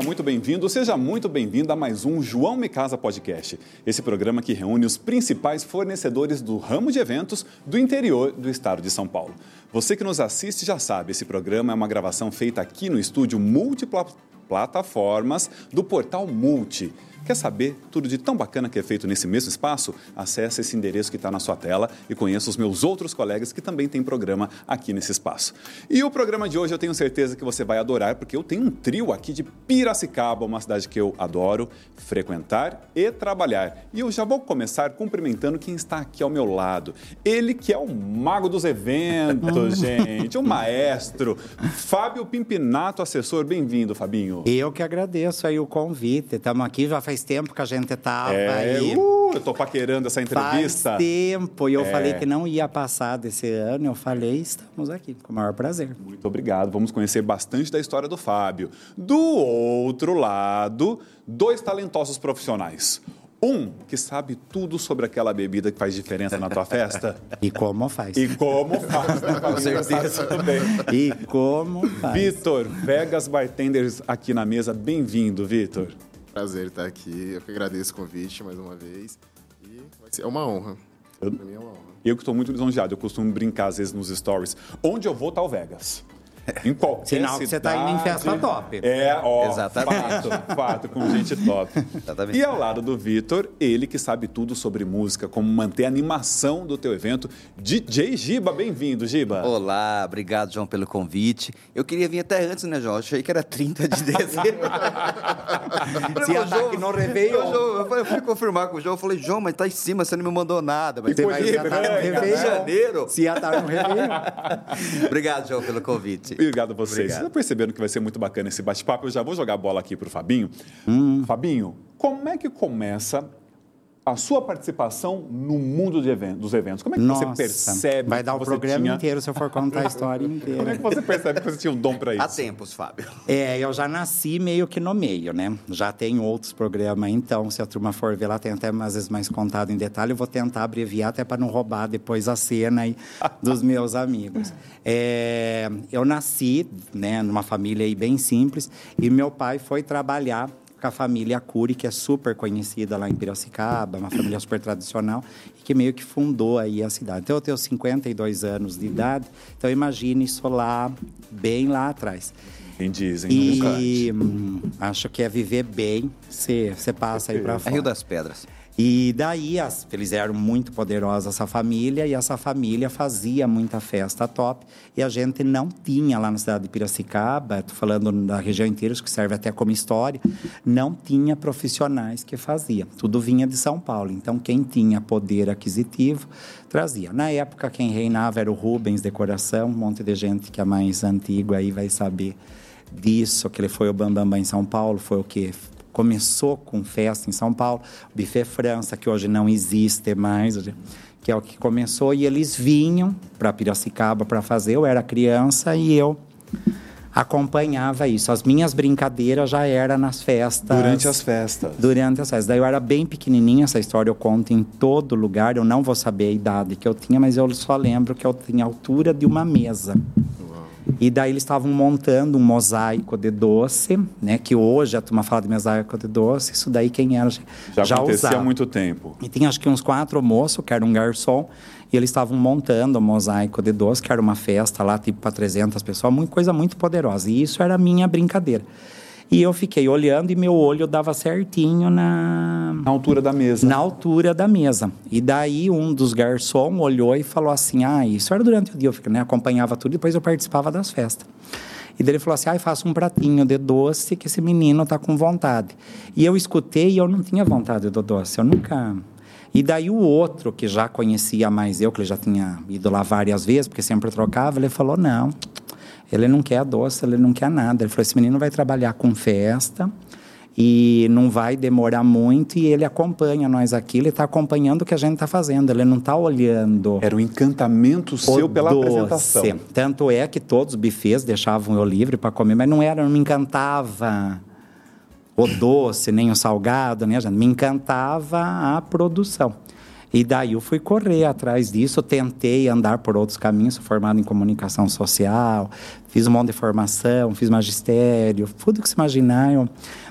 Seja muito bem-vindo, seja muito bem-vinda a mais um João Me Casa Podcast. Esse programa que reúne os principais fornecedores do ramo de eventos do interior do estado de São Paulo. Você que nos assiste já sabe, esse programa é uma gravação feita aqui no estúdio Multiplataformas do portal Multi. Quer saber tudo de tão bacana que é feito nesse mesmo espaço? Acesse esse endereço que está na sua tela e conheça os meus outros colegas que também têm programa aqui nesse espaço. E o programa de hoje eu tenho certeza que você vai adorar, porque eu tenho um trio aqui de Piracicaba, uma cidade que eu adoro frequentar e trabalhar. E eu já vou começar cumprimentando quem está aqui ao meu lado. Ele que é o mago dos eventos, gente, o maestro, Fábio Pimpinato, assessor. Bem-vindo, Fabinho. Eu que agradeço aí o convite. Estamos aqui já faz tempo que a gente estava é, aí. Uh, eu tô paquerando essa entrevista. Faz tempo. E eu é. falei que não ia passar desse ano. Eu falei, estamos aqui, com o maior prazer. Muito obrigado. Vamos conhecer bastante da história do Fábio. Do outro lado, dois talentosos profissionais. Um que sabe tudo sobre aquela bebida que faz diferença na tua festa. E como faz. E como faz, né? Com certeza. Bem. E como faz. Vitor, Vegas Bartenders aqui na mesa. Bem-vindo, Vitor. Prazer estar aqui. Eu que agradeço o convite mais uma vez. E ser, é uma honra. Eu, pra mim é uma honra. Eu que estou muito lisonjeado. Eu costumo brincar às vezes nos stories. Onde eu vou, tá o Vegas. Em qualquer Sinal que você está indo em festa top. É, ó, Exatamente. fato, fato, com gente top. Exatamente. E ao lado do Vitor, ele que sabe tudo sobre música, como manter a animação do teu evento. DJ Giba, bem-vindo, Giba. Olá, obrigado, João, pelo convite. Eu queria vir até antes, né, João? Achei que era 30 de dezembro. Se ataque no Réveillon. Eu, eu fui confirmar com o João, eu falei, João, mas tá em cima, você não me mandou nada. Mas vai estar no Réveillon. janeiro. Se ataque no Réveillon. obrigado, João, pelo convite. Obrigado a vocês. Obrigado. Vocês estão percebendo que vai ser muito bacana esse bate-papo. Eu já vou jogar a bola aqui para o Fabinho. Hum. Fabinho, como é que começa a sua participação no mundo evento, dos eventos. Como é que Nossa, você percebe? Vai dar o programa tinha... inteiro se eu for contar a história inteira. Como é que você percebe que você tinha um dom para isso? Há tempos, Fábio. É, eu já nasci meio que no meio, né? Já tem outros programas, então, se a turma for ver lá, tem até às vezes mais contado em detalhe. Eu vou tentar abreviar até para não roubar depois a cena aí dos meus amigos. É, eu nasci, né, numa família aí bem simples e meu pai foi trabalhar com a família Cury, que é super conhecida lá em Piracicaba, uma família super tradicional, e que meio que fundou aí a cidade. Então, eu tenho 52 anos de idade, então imagine isso lá, bem lá atrás. Quem dizem, E hum, acho que é viver bem, você passa aí para fora. É Rio das Pedras. E daí as, eles eram muito poderosos, essa família, e essa família fazia muita festa top. E a gente não tinha lá na cidade de Piracicaba, estou falando da região inteira, que serve até como história, não tinha profissionais que faziam. Tudo vinha de São Paulo. Então, quem tinha poder aquisitivo trazia. Na época, quem reinava era o Rubens Decoração, um monte de gente que é mais antigo aí vai saber disso, que ele foi o Bambambam Bam Bam em São Paulo, foi o que começou com festa em São Paulo, o Buffet França, que hoje não existe mais, que é o que começou, e eles vinham para Piracicaba para fazer. Eu era criança e eu acompanhava isso. As minhas brincadeiras já eram nas festas. Durante as festas. Durante as festas. Daí eu era bem pequenininha, essa história eu conto em todo lugar. Eu não vou saber a idade que eu tinha, mas eu só lembro que eu tinha a altura de uma mesa. E daí eles estavam montando um mosaico de doce, né? Que hoje a turma fala de mosaico de doce. Isso daí quem era já, já acontecia usava. há muito tempo. E tinha acho que uns quatro moços, que era um garçom, e eles estavam montando o mosaico de doce, que era uma festa lá, tipo para 300 pessoas, uma coisa muito poderosa. E isso era a minha brincadeira. E eu fiquei olhando e meu olho dava certinho na... Na altura da mesa. Na altura da mesa. E daí um dos garçons olhou e falou assim, ah, isso era durante o dia, eu né, acompanhava tudo, depois eu participava das festas. E daí ele falou assim, ah, faça um pratinho de doce que esse menino tá com vontade. E eu escutei e eu não tinha vontade do doce, eu nunca... E daí o outro, que já conhecia mais eu, que ele já tinha ido lá várias vezes, porque sempre trocava, ele falou, não, ele não quer doce, ele não quer nada. Ele falou: esse menino vai trabalhar com festa e não vai demorar muito e ele acompanha nós aqui, ele está acompanhando o que a gente está fazendo, ele não está olhando. Era um encantamento seu pela doce. apresentação. Tanto é que todos os bufês deixavam eu livre para comer, mas não era, não me encantava o doce, nem o salgado, nem a gente, me encantava a produção. E daí eu fui correr atrás disso, tentei andar por outros caminhos, sou formado em comunicação social, fiz um monte de formação, fiz magistério, tudo que se imaginar, eu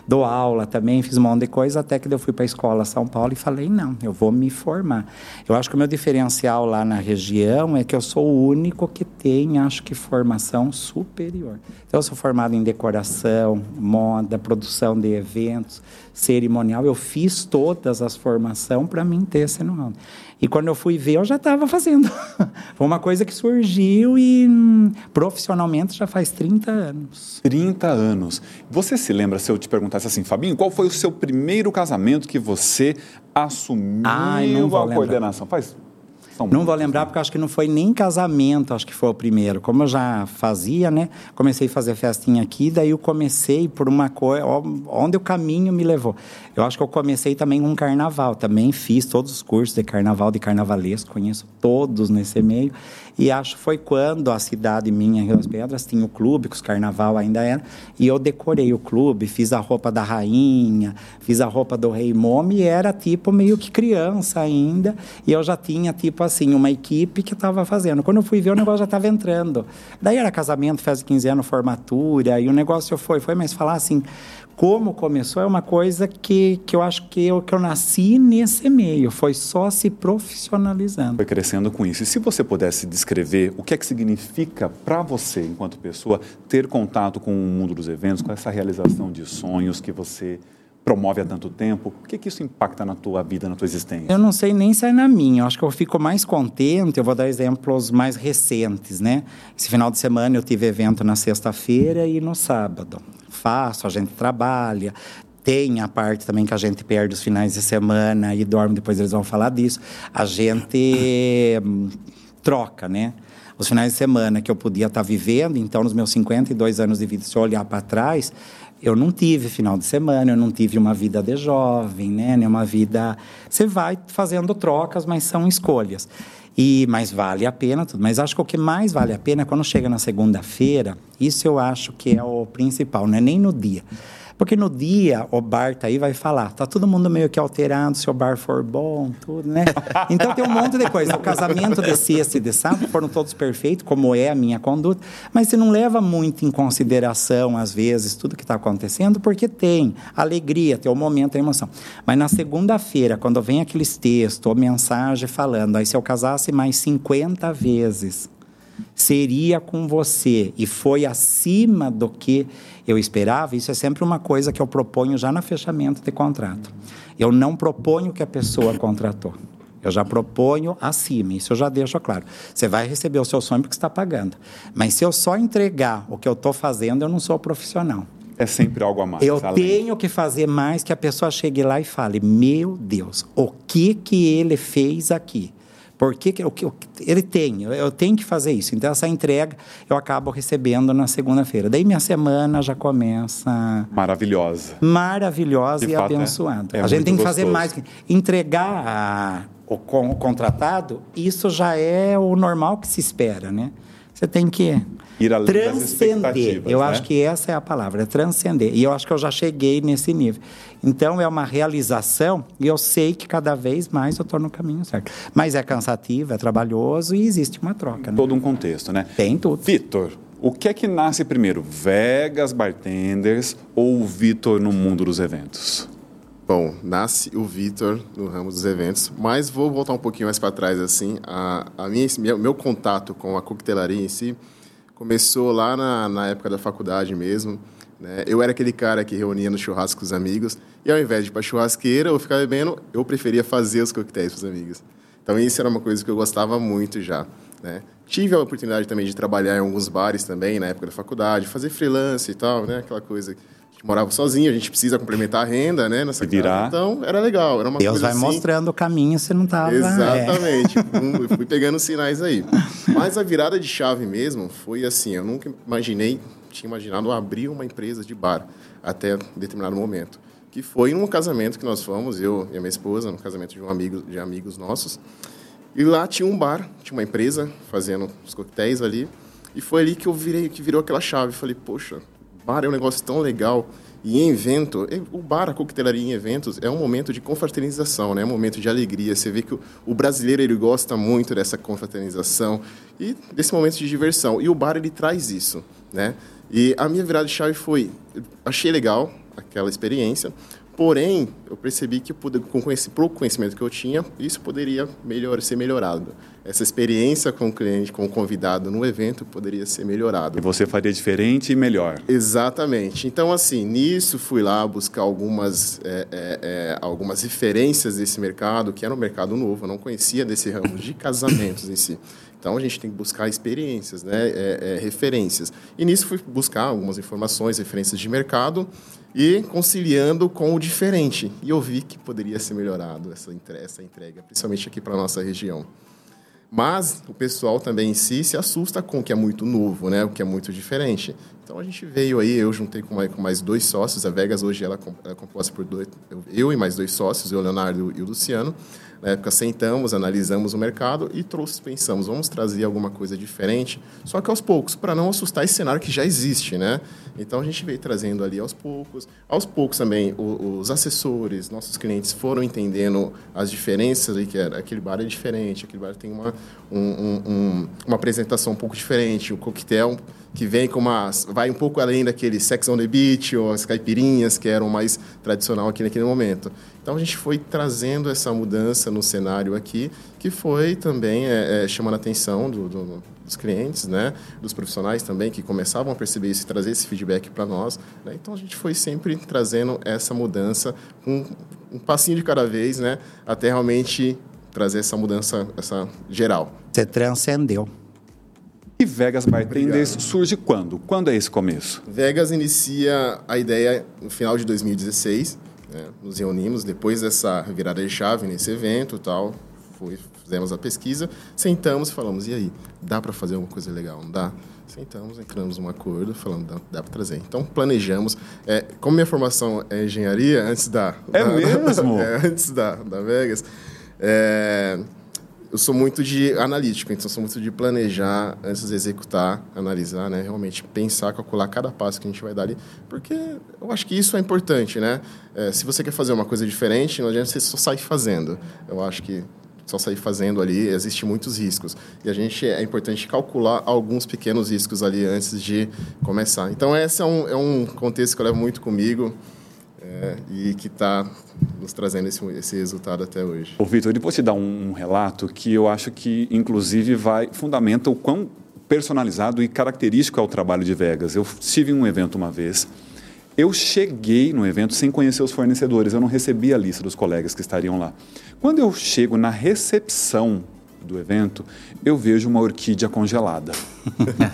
dou aula também, fiz um monte de coisa, até que eu fui para a escola São Paulo e falei, não, eu vou me formar. Eu acho que o meu diferencial lá na região é que eu sou o único que tem, acho que, formação superior. Então, eu sou formado em decoração, moda, produção de eventos, cerimonial, eu fiz todas as formações para mim ter esse know e quando eu fui ver, eu já estava fazendo. Foi uma coisa que surgiu e hum, profissionalmente já faz 30 anos. 30 anos. Você se lembra, se eu te perguntasse assim, Fabinho, qual foi o seu primeiro casamento que você assumiu Ai, a lembrar. coordenação? Faz não vou lembrar porque acho que não foi nem casamento, acho que foi o primeiro. Como eu já fazia, né? Comecei a fazer festinha aqui, daí eu comecei por uma coisa, onde o caminho me levou. Eu acho que eu comecei também com carnaval, também fiz todos os cursos de carnaval, de carnavalesco, conheço todos nesse meio. E acho que foi quando a cidade minha, Rio das Pedras, tinha o clube, que os carnaval ainda era, e eu decorei o clube, fiz a roupa da rainha, fiz a roupa do rei Momo, e era tipo meio que criança ainda, e eu já tinha tipo assim, uma equipe que estava fazendo. Quando eu fui ver, o negócio já estava entrando. Daí era casamento, de 15 anos, formatura, e o negócio foi, foi, mas falar assim, como começou é uma coisa que, que eu acho que eu, que eu nasci nesse meio, foi só se profissionalizando. Foi crescendo com isso. E se você pudesse descrever o que é que significa para você, enquanto pessoa, ter contato com o mundo dos eventos, com essa realização de sonhos que você promove há tanto tempo, o que, que isso impacta na tua vida, na tua existência? Eu não sei nem se é na minha, eu acho que eu fico mais contente, eu vou dar exemplos mais recentes, né? Esse final de semana eu tive evento na sexta-feira e no sábado faço, a gente trabalha. Tem a parte também que a gente perde os finais de semana e dorme, depois eles vão falar disso. A gente hum, troca, né? Os finais de semana que eu podia estar vivendo, então, nos meus 52 anos de vida, se eu olhar para trás, eu não tive final de semana, eu não tive uma vida de jovem, né? Uma vida. Você vai fazendo trocas, mas são escolhas. E, mas vale a pena tudo. Mas acho que o que mais vale a pena é quando chega na segunda-feira, isso eu acho que é o principal, não é nem no dia. Porque no dia o bar tá aí vai falar, tá todo mundo meio que alterado, se o bar for bom, tudo, né? Então tem um monte de coisa. O casamento de sexta e de sábado foram todos perfeitos, como é a minha conduta, mas você não leva muito em consideração, às vezes, tudo que está acontecendo, porque tem alegria, tem o momento, a emoção. Mas na segunda-feira, quando vem aqueles textos ou mensagem falando, aí se eu casasse mais 50 vezes, seria com você e foi acima do que eu esperava, isso é sempre uma coisa que eu proponho já no fechamento de contrato. Eu não proponho que a pessoa contratou. Eu já proponho acima, isso eu já deixo claro. Você vai receber o seu sonho porque está pagando. Mas se eu só entregar o que eu estou fazendo, eu não sou profissional. É sempre algo a mais. Eu além. tenho que fazer mais que a pessoa chegue lá e fale: Meu Deus, o que que ele fez aqui? Porque que, o que, ele tem, eu, tenho que fazer isso. Então, essa entrega eu acabo recebendo na segunda-feira. Daí minha semana já começa. Maravilhosa. Maravilhosa De e fato, é. abençoada. É, é a gente tem que fazer mais. Entregar a, o, o contratado, isso já é o normal que se espera, né? Você tem que ir além transcender. eu né? acho que essa é a palavra, transcender. E eu acho que eu já cheguei nesse nível. Então é uma realização e eu sei que cada vez mais eu estou no caminho certo. Mas é cansativo, é trabalhoso e existe uma troca. Né? Todo um contexto, né? Tem tudo. Vitor, o que é que nasce primeiro, Vegas Bartenders ou Vitor no mundo dos eventos? Bom, nasce o Vitor no ramo dos eventos, mas vou voltar um pouquinho mais para trás assim. A, a minha, meu contato com a coquetelaria em si começou lá na, na época da faculdade mesmo. Né? Eu era aquele cara que reunia no churrasco com os amigos e ao invés de ir para churrasqueira ou ficar bebendo, eu preferia fazer os coquetéis para os amigos. Então isso era uma coisa que eu gostava muito já. Né? Tive a oportunidade também de trabalhar em alguns bares também na época da faculdade, fazer freelance e tal, né? Aquela coisa morava sozinho, a gente precisa complementar a renda, né? Nessa virar. Então, era legal. Era uma Deus vai assim... mostrando o caminho, você não estava... Exatamente. É. fui pegando sinais aí. Mas a virada de chave mesmo foi assim, eu nunca imaginei tinha imaginado abrir uma empresa de bar até determinado momento. Que foi num casamento que nós fomos, eu e a minha esposa, no casamento de um amigo, de amigos nossos. E lá tinha um bar, tinha uma empresa fazendo os coquetéis ali. E foi ali que eu virei, que virou aquela chave. Falei, poxa, bar é um negócio tão legal E em evento, o bar, a coquetelaria em eventos é um momento de confraternização, né? É um momento de alegria. Você vê que o, brasileiro ele gosta muito dessa confraternização e desse momento de diversão. E o bar ele traz isso, né? E a minha virada de chave foi, achei legal aquela experiência, Porém, eu percebi que com o pouco conhecimento que eu tinha, isso poderia melhor, ser melhorado. Essa experiência com o cliente, com o convidado no evento, poderia ser melhorado. E você faria diferente e melhor. Exatamente. Então, assim, nisso fui lá buscar algumas, é, é, é, algumas referências desse mercado, que era um mercado novo, eu não conhecia desse ramo de casamentos em si. Então a gente tem que buscar experiências, né, é, é, referências. E nisso fui buscar algumas informações, referências de mercado e conciliando com o diferente. E eu vi que poderia ser melhorado essa, essa entrega, principalmente aqui para a nossa região. Mas o pessoal também em si se assusta com o que é muito novo, né? o que é muito diferente. Então a gente veio aí, eu juntei com mais, com mais dois sócios, a Vegas hoje ela é composta por dois, eu e mais dois sócios, o Leonardo e o Luciano. Na época, sentamos, analisamos o mercado e trouxe, pensamos, vamos trazer alguma coisa diferente, só que aos poucos, para não assustar esse cenário que já existe, né? Então, a gente veio trazendo ali aos poucos. Aos poucos também, os assessores, nossos clientes foram entendendo as diferenças ali, que era, aquele bar é diferente, aquele bar tem uma, um, um, uma apresentação um pouco diferente, o coquetel que vem com uma... vai um pouco além daquele Sex on the Beach ou as caipirinhas, que eram mais tradicional aqui naquele momento. Então a gente foi trazendo essa mudança no cenário aqui, que foi também é, é, chamando a atenção do, do, dos clientes, né, dos profissionais também que começavam a perceber isso e trazer esse feedback para nós. Né? Então a gente foi sempre trazendo essa mudança, um, um passinho de cada vez, né, até realmente trazer essa mudança, essa geral. Você transcendeu. E Vegas Bartenders surge quando? Quando é esse começo? Vegas inicia a ideia no final de 2016 né? Nos reunimos depois dessa virada de chave nesse evento tal. Foi, fizemos a pesquisa, sentamos e falamos, e aí, dá para fazer alguma coisa legal, não dá? Sentamos, entramos num acordo, falando, dá, dá para trazer. Então, planejamos. É, como minha formação é engenharia, antes da... É da, mesmo? é, antes da, da Vegas, é, eu sou muito de analítico, então sou muito de planejar antes de executar, analisar, né? Realmente pensar, calcular cada passo que a gente vai dar ali, porque eu acho que isso é importante, né? É, se você quer fazer uma coisa diferente, não adianta você só sair fazendo. Eu acho que só sair fazendo ali, existem muitos riscos. E a gente é importante calcular alguns pequenos riscos ali antes de começar. Então, esse é um, é um contexto que eu levo muito comigo é, e que está nos trazendo esse, esse resultado até hoje. Ô, Vitor, depois te dar um, um relato que eu acho que, inclusive, vai fundamenta o quão personalizado e característico é o trabalho de Vegas. Eu estive em um evento uma vez. Eu cheguei no evento sem conhecer os fornecedores, eu não recebi a lista dos colegas que estariam lá. Quando eu chego na recepção do evento, eu vejo uma orquídea congelada.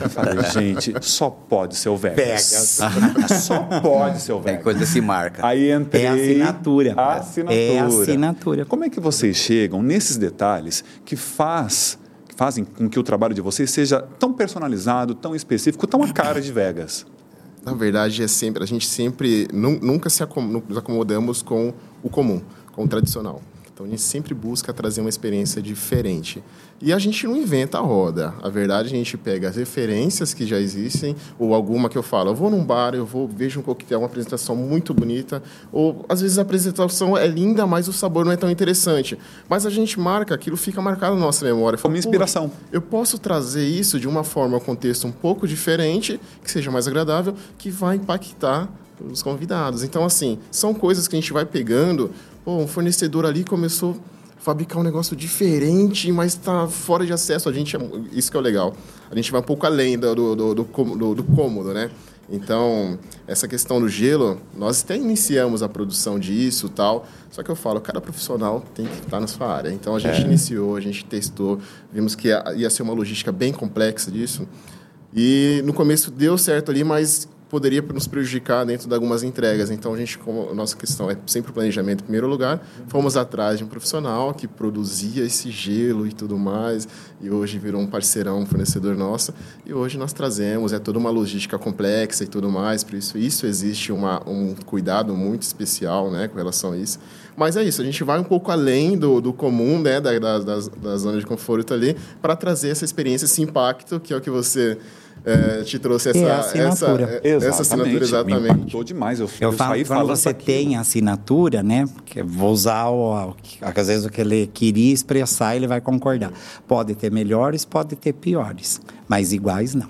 Eu falei, gente, só pode ser o Vegas. Vegas. só pode ser o Vegas. Tem coisa se marca. Aí entrei. É assinatura. A assinatura. É assinatura. Como é que vocês chegam nesses detalhes que faz que fazem com que o trabalho de vocês seja tão personalizado, tão específico, tão a cara de Vegas? Na verdade, é sempre a gente sempre nunca se nos acomodamos com o comum, com o tradicional. Então a gente sempre busca trazer uma experiência diferente. E a gente não inventa a roda. A verdade, a gente pega as referências que já existem, ou alguma que eu falo, eu vou num bar, eu vou vejo um coquetel, uma apresentação muito bonita, ou às vezes a apresentação é linda, mas o sabor não é tão interessante. Mas a gente marca, aquilo fica marcado na nossa memória. Como inspiração. Eu posso trazer isso de uma forma, um contexto um pouco diferente, que seja mais agradável, que vai impactar os convidados. Então, assim, são coisas que a gente vai pegando Pô, um fornecedor ali começou a fabricar um negócio diferente, mas está fora de acesso. A gente, é isso que é o legal. A gente vai um pouco além do, do, do, do, do cômodo, né? Então, essa questão do gelo, nós até iniciamos a produção disso tal, só que eu falo, cada profissional tem que estar na sua área. Então, a gente é. iniciou, a gente testou, vimos que ia ser uma logística bem complexa disso. E no começo deu certo ali, mas poderia nos prejudicar dentro de algumas entregas. Então, a gente, como a nossa questão é sempre o planejamento em primeiro lugar, fomos atrás de um profissional que produzia esse gelo e tudo mais, e hoje virou um parceirão, um fornecedor nosso, e hoje nós trazemos, é toda uma logística complexa e tudo mais, por isso, isso existe uma, um cuidado muito especial né, com relação a isso. Mas é isso, a gente vai um pouco além do, do comum, né, da, da, da, da zona de conforto ali, para trazer essa experiência, esse impacto, que é o que você é, te trouxe essa, É a assinatura. essa, essa assinatura Me exatamente. impactou demais. Eu, Eu eu falo, saí quando você daquilo. tem a assinatura, né? Que eu vou usar o, o às vezes o que ele queria expressar, ele vai concordar. Pode ter melhores, pode ter piores, mas iguais não.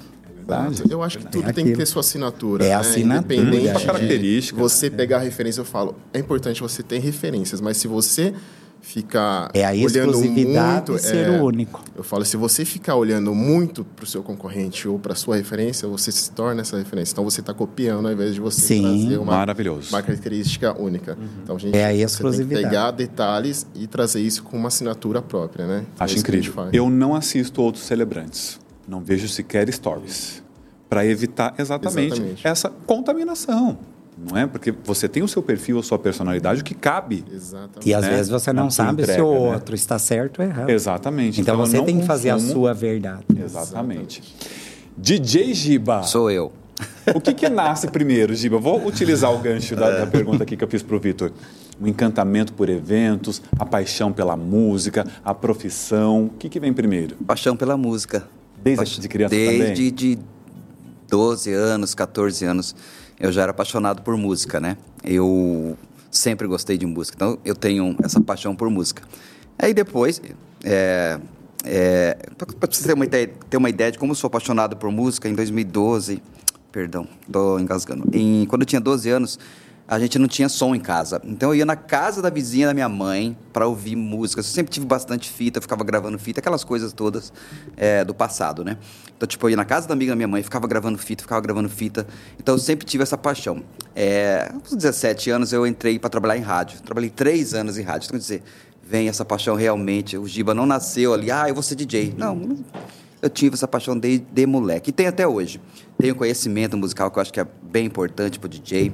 Verdade. Eu acho que tudo É tem que ter sua assinatura. É né? assinatura. Independente Muita de característica, você pegar a referência, eu falo, é importante você ter referências, mas se você ficar É a olhando muito, ser é, o único. Eu falo, se você ficar olhando muito para o seu concorrente ou para a sua referência, você se torna essa referência. Então você está copiando ao invés de você Sim. trazer uma, Maravilhoso. uma característica única. Então a gente É a você tem que exclusividade. pegar detalhes e trazer isso com uma assinatura própria, né? É Acho gente incrível. Eu não assisto outros celebrantes. Não vejo sequer stories. Para evitar exatamente, Exatamente. essa contaminação. Não é? Porque você tem o seu perfil, a sua personalidade, o que cabe. Exatamente. E às Né? vezes você não sabe entrega, se o né? outro está certo ou errado. Exatamente. Então, eu você tem que fazer a sua verdade. Exatamente. DJ Giba. Sou eu. O que, que nasce primeiro, Giba? Vou utilizar o gancho da, da pergunta aqui que eu fiz para o Vitor. O encantamento por eventos, a paixão pela música, a profissão. O que, que vem primeiro? Paixão pela música. Desde Paix- de criança Desde também? de 12 anos, 14 anos, eu já era apaixonado por música, né? Eu sempre gostei de música, então eu tenho essa paixão por música. Aí depois, é, é, para você ter uma, ideia, ter uma ideia de como eu sou apaixonado por música, em 2012, perdão, tô engasgando. Em, quando eu tinha 12 anos, a gente não tinha som em casa. Então eu ia na casa da vizinha da minha mãe para ouvir música. Eu sempre tive bastante fita, ficava gravando fita, aquelas coisas todas é, do passado, né? Então, tipo, eu ia na casa da amiga da minha mãe, ficava gravando fita, ficava gravando fita. Então eu sempre tive essa paixão. É, aos 17 anos eu entrei para trabalhar em rádio. Trabalhei três anos em rádio. Então, quer dizer, vem essa paixão realmente. O Giba não nasceu ali, ah, eu vou ser DJ. Não, não eu tive essa paixão desde de moleque. E tem até hoje. Tenho conhecimento musical que eu acho que é bem importante para o DJ.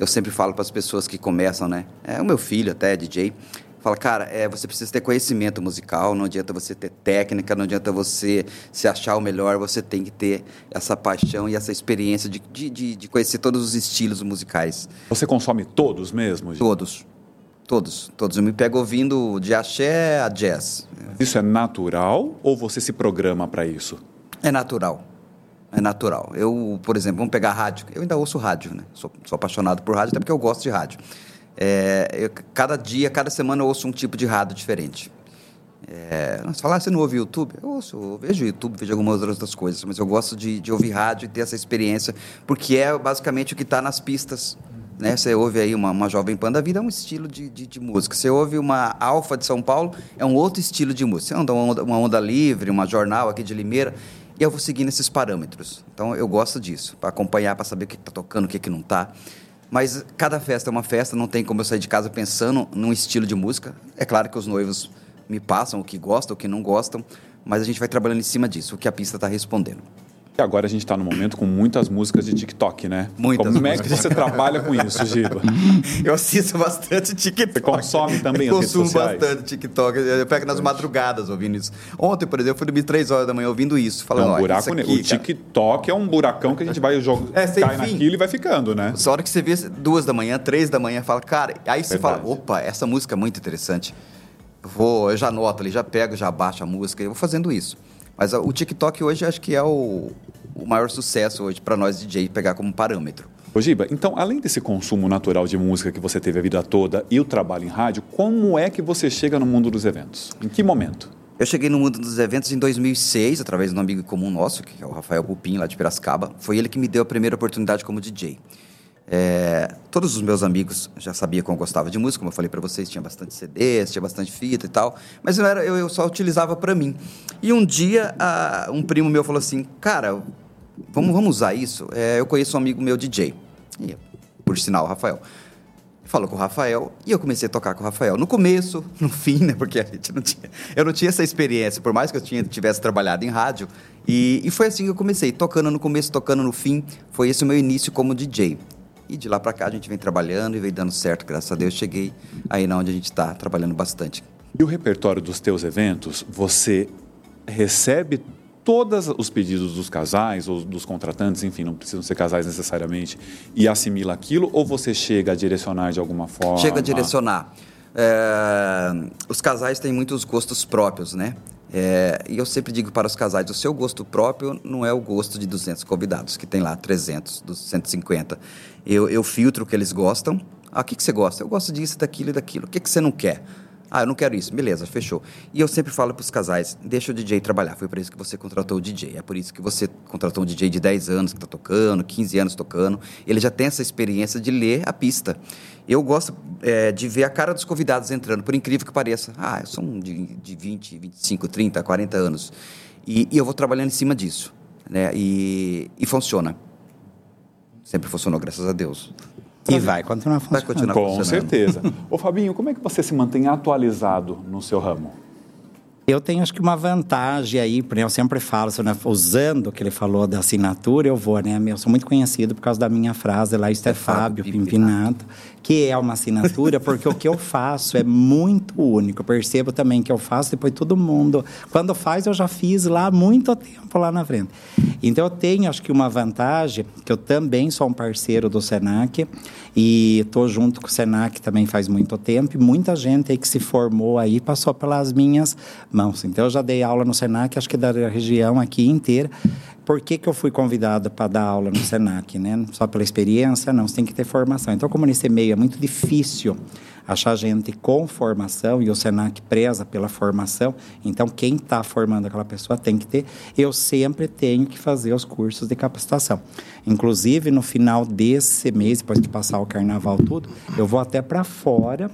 Eu sempre falo para as pessoas que começam, né? É o meu filho até, DJ. Fala, cara, é, você precisa ter conhecimento musical, não adianta você ter técnica, não adianta você se achar o melhor, você tem que ter essa paixão e essa experiência de, de, de, conhecer todos os estilos musicais. Você consome todos mesmo, Giba? Todos. Todos. Todos. Eu me pego ouvindo de axé a jazz. Isso é natural ou você se programa para isso? É natural. É natural. Eu, por exemplo, vamos pegar rádio. Eu ainda ouço rádio, né? Sou, sou apaixonado por rádio, até porque eu gosto de rádio. É, eu- cada dia, cada semana eu ouço um tipo de rádio diferente. É, você fala, ah, você não ouve YouTube? Eu ouço, eu vejo YouTube, vejo algumas outras coisas, mas eu gosto de, de ouvir rádio e ter essa experiência, porque é basicamente o que está nas pistas. Né? Você ouve aí uma, uma Jovem Pan da vida, é um estilo de, de, de música. Você ouve uma Alfa de São Paulo, é um outro estilo de música. Você anda uma onda, uma onda livre, uma jornal aqui de Limeira, e eu vou seguindo esses parâmetros. Então eu gosto disso, para acompanhar, para saber o que está tocando, o que, que não está. Mas cada festa é uma festa, não tem como eu sair de casa pensando num estilo de música. É claro que os noivos me passam o que gostam, o que não gostam, mas a gente vai trabalhando em cima disso, o que a pista está respondendo. E agora a gente está no momento com muitas músicas de TikTok, né? Muitas Como é que você trabalha com isso, Giba? Eu assisto bastante TikTok. Você consome também Eu as redes consumo sociais? bastante TikTok. Eu pego nas madrugadas ouvindo isso. Ontem, por exemplo, eu fui dormir 3 horas da manhã ouvindo isso. É Falando, um "Ó, buraco, isso aqui, O cara, TikTok é um buracão que a gente vai jogar, É, cai fim. naquilo e vai ficando, né? Essa hora que você vê duas da manhã, três da manhã, fala, cara, aí você Verdade. fala, opa, essa música é muito interessante. Vou, eu já anoto ali, já pego, já baixo a música, eu vou fazendo isso. Mas o TikTok hoje acho que é o, o maior sucesso hoje para nós DJ pegar como parâmetro. Ô Giba, então, além desse consumo natural de música que você teve a vida toda e o trabalho em rádio, como é que você chega no mundo dos eventos? Em que momento? Eu cheguei no mundo dos eventos em 2006, através de um amigo comum nosso, que é o Rafael Pupim, lá de Piracicaba. Foi ele que me deu a primeira oportunidade como DJ. É, todos os meus amigos já sabiam que eu gostava de música, como eu falei para vocês, tinha bastante CDs, tinha bastante fita e tal, mas eu, era, eu, eu só utilizava para mim. E um dia, a- um primo meu falou assim: Cara, vamos, vamos usar isso? É, eu conheço um amigo meu DJ, por sinal, Rafael falou com o Rafael e eu comecei a tocar com o Rafael. No começo, no fim, né? Porque a gente não tinha, eu não tinha essa experiência, por mais que eu tinha, tivesse trabalhado em rádio. E, e foi assim que eu comecei, tocando no começo, tocando no fim. Foi esse o meu início como DJ. E de lá pra cá a gente vem trabalhando e vem dando certo, graças a Deus. Cheguei aí na onde a gente está trabalhando bastante. E o repertório dos teus eventos, você recebe todos os pedidos dos casais ou dos contratantes, enfim, não precisam ser casais necessariamente, e assimila aquilo, ou você chega a direcionar de alguma forma? Chega a direcionar. é, os casais têm muitos gostos próprios, né? É, e eu sempre digo para os casais, o seu gosto próprio não é o gosto de 200 convidados, que tem lá 300, 250. Eu, eu filtro o que eles gostam. Ah, o que, que você gosta? Eu gosto disso, daquilo e daquilo. O que, que você não quer? Ah, eu não quero isso. Beleza, fechou. E eu sempre falo para os casais, deixa o DJ trabalhar. Foi por isso que você contratou o DJ. É por isso que você contratou um DJ de 10 anos que está tocando, 15 anos tocando. Ele já tem essa experiência de ler a pista. Eu gosto é, de ver a cara dos convidados entrando, por incrível que pareça. Ah, um de, de 20, 25, 30, 40 anos. E, e eu vou trabalhando em cima disso. Né? E, e funciona. Sempre funcionou, graças a Deus. E vai continuar funcionando. Vai continuar Com funcionando. certeza. Ô Fabinho, como é que você se mantém atualizado no seu ramo? Eu tenho, acho que, uma vantagem aí, porque eu sempre falo, né, usando o que ele falou da assinatura, eu vou, né? Eu sou muito conhecido por causa da minha frase lá, isso é Fábio Pimpinato, que é uma assinatura, porque o que eu faço é muito único. Eu percebo também que eu faço, depois todo mundo. Quando faz, eu já fiz lá há muito tempo lá na frente. Então, eu tenho, acho que, uma vantagem, que eu também sou um parceiro do SENAC, e estou junto com o SENAC também faz muito tempo, e muita gente aí que se formou aí passou pelas minhas mãos. Então, eu já dei aula no SENAC, acho que da região aqui inteira. Por que, que eu fui convidado para dar aula no SENAC? Né? Só pela experiência? Não, você tem que ter formação. Então, como nesse meio é muito difícil achar gente com formação, e o SENAC preza pela formação, então quem está formando aquela pessoa tem que ter. Eu sempre tenho que fazer os cursos de capacitação. Inclusive, no final desse mês, depois que passar o carnaval tudo, eu vou até para fora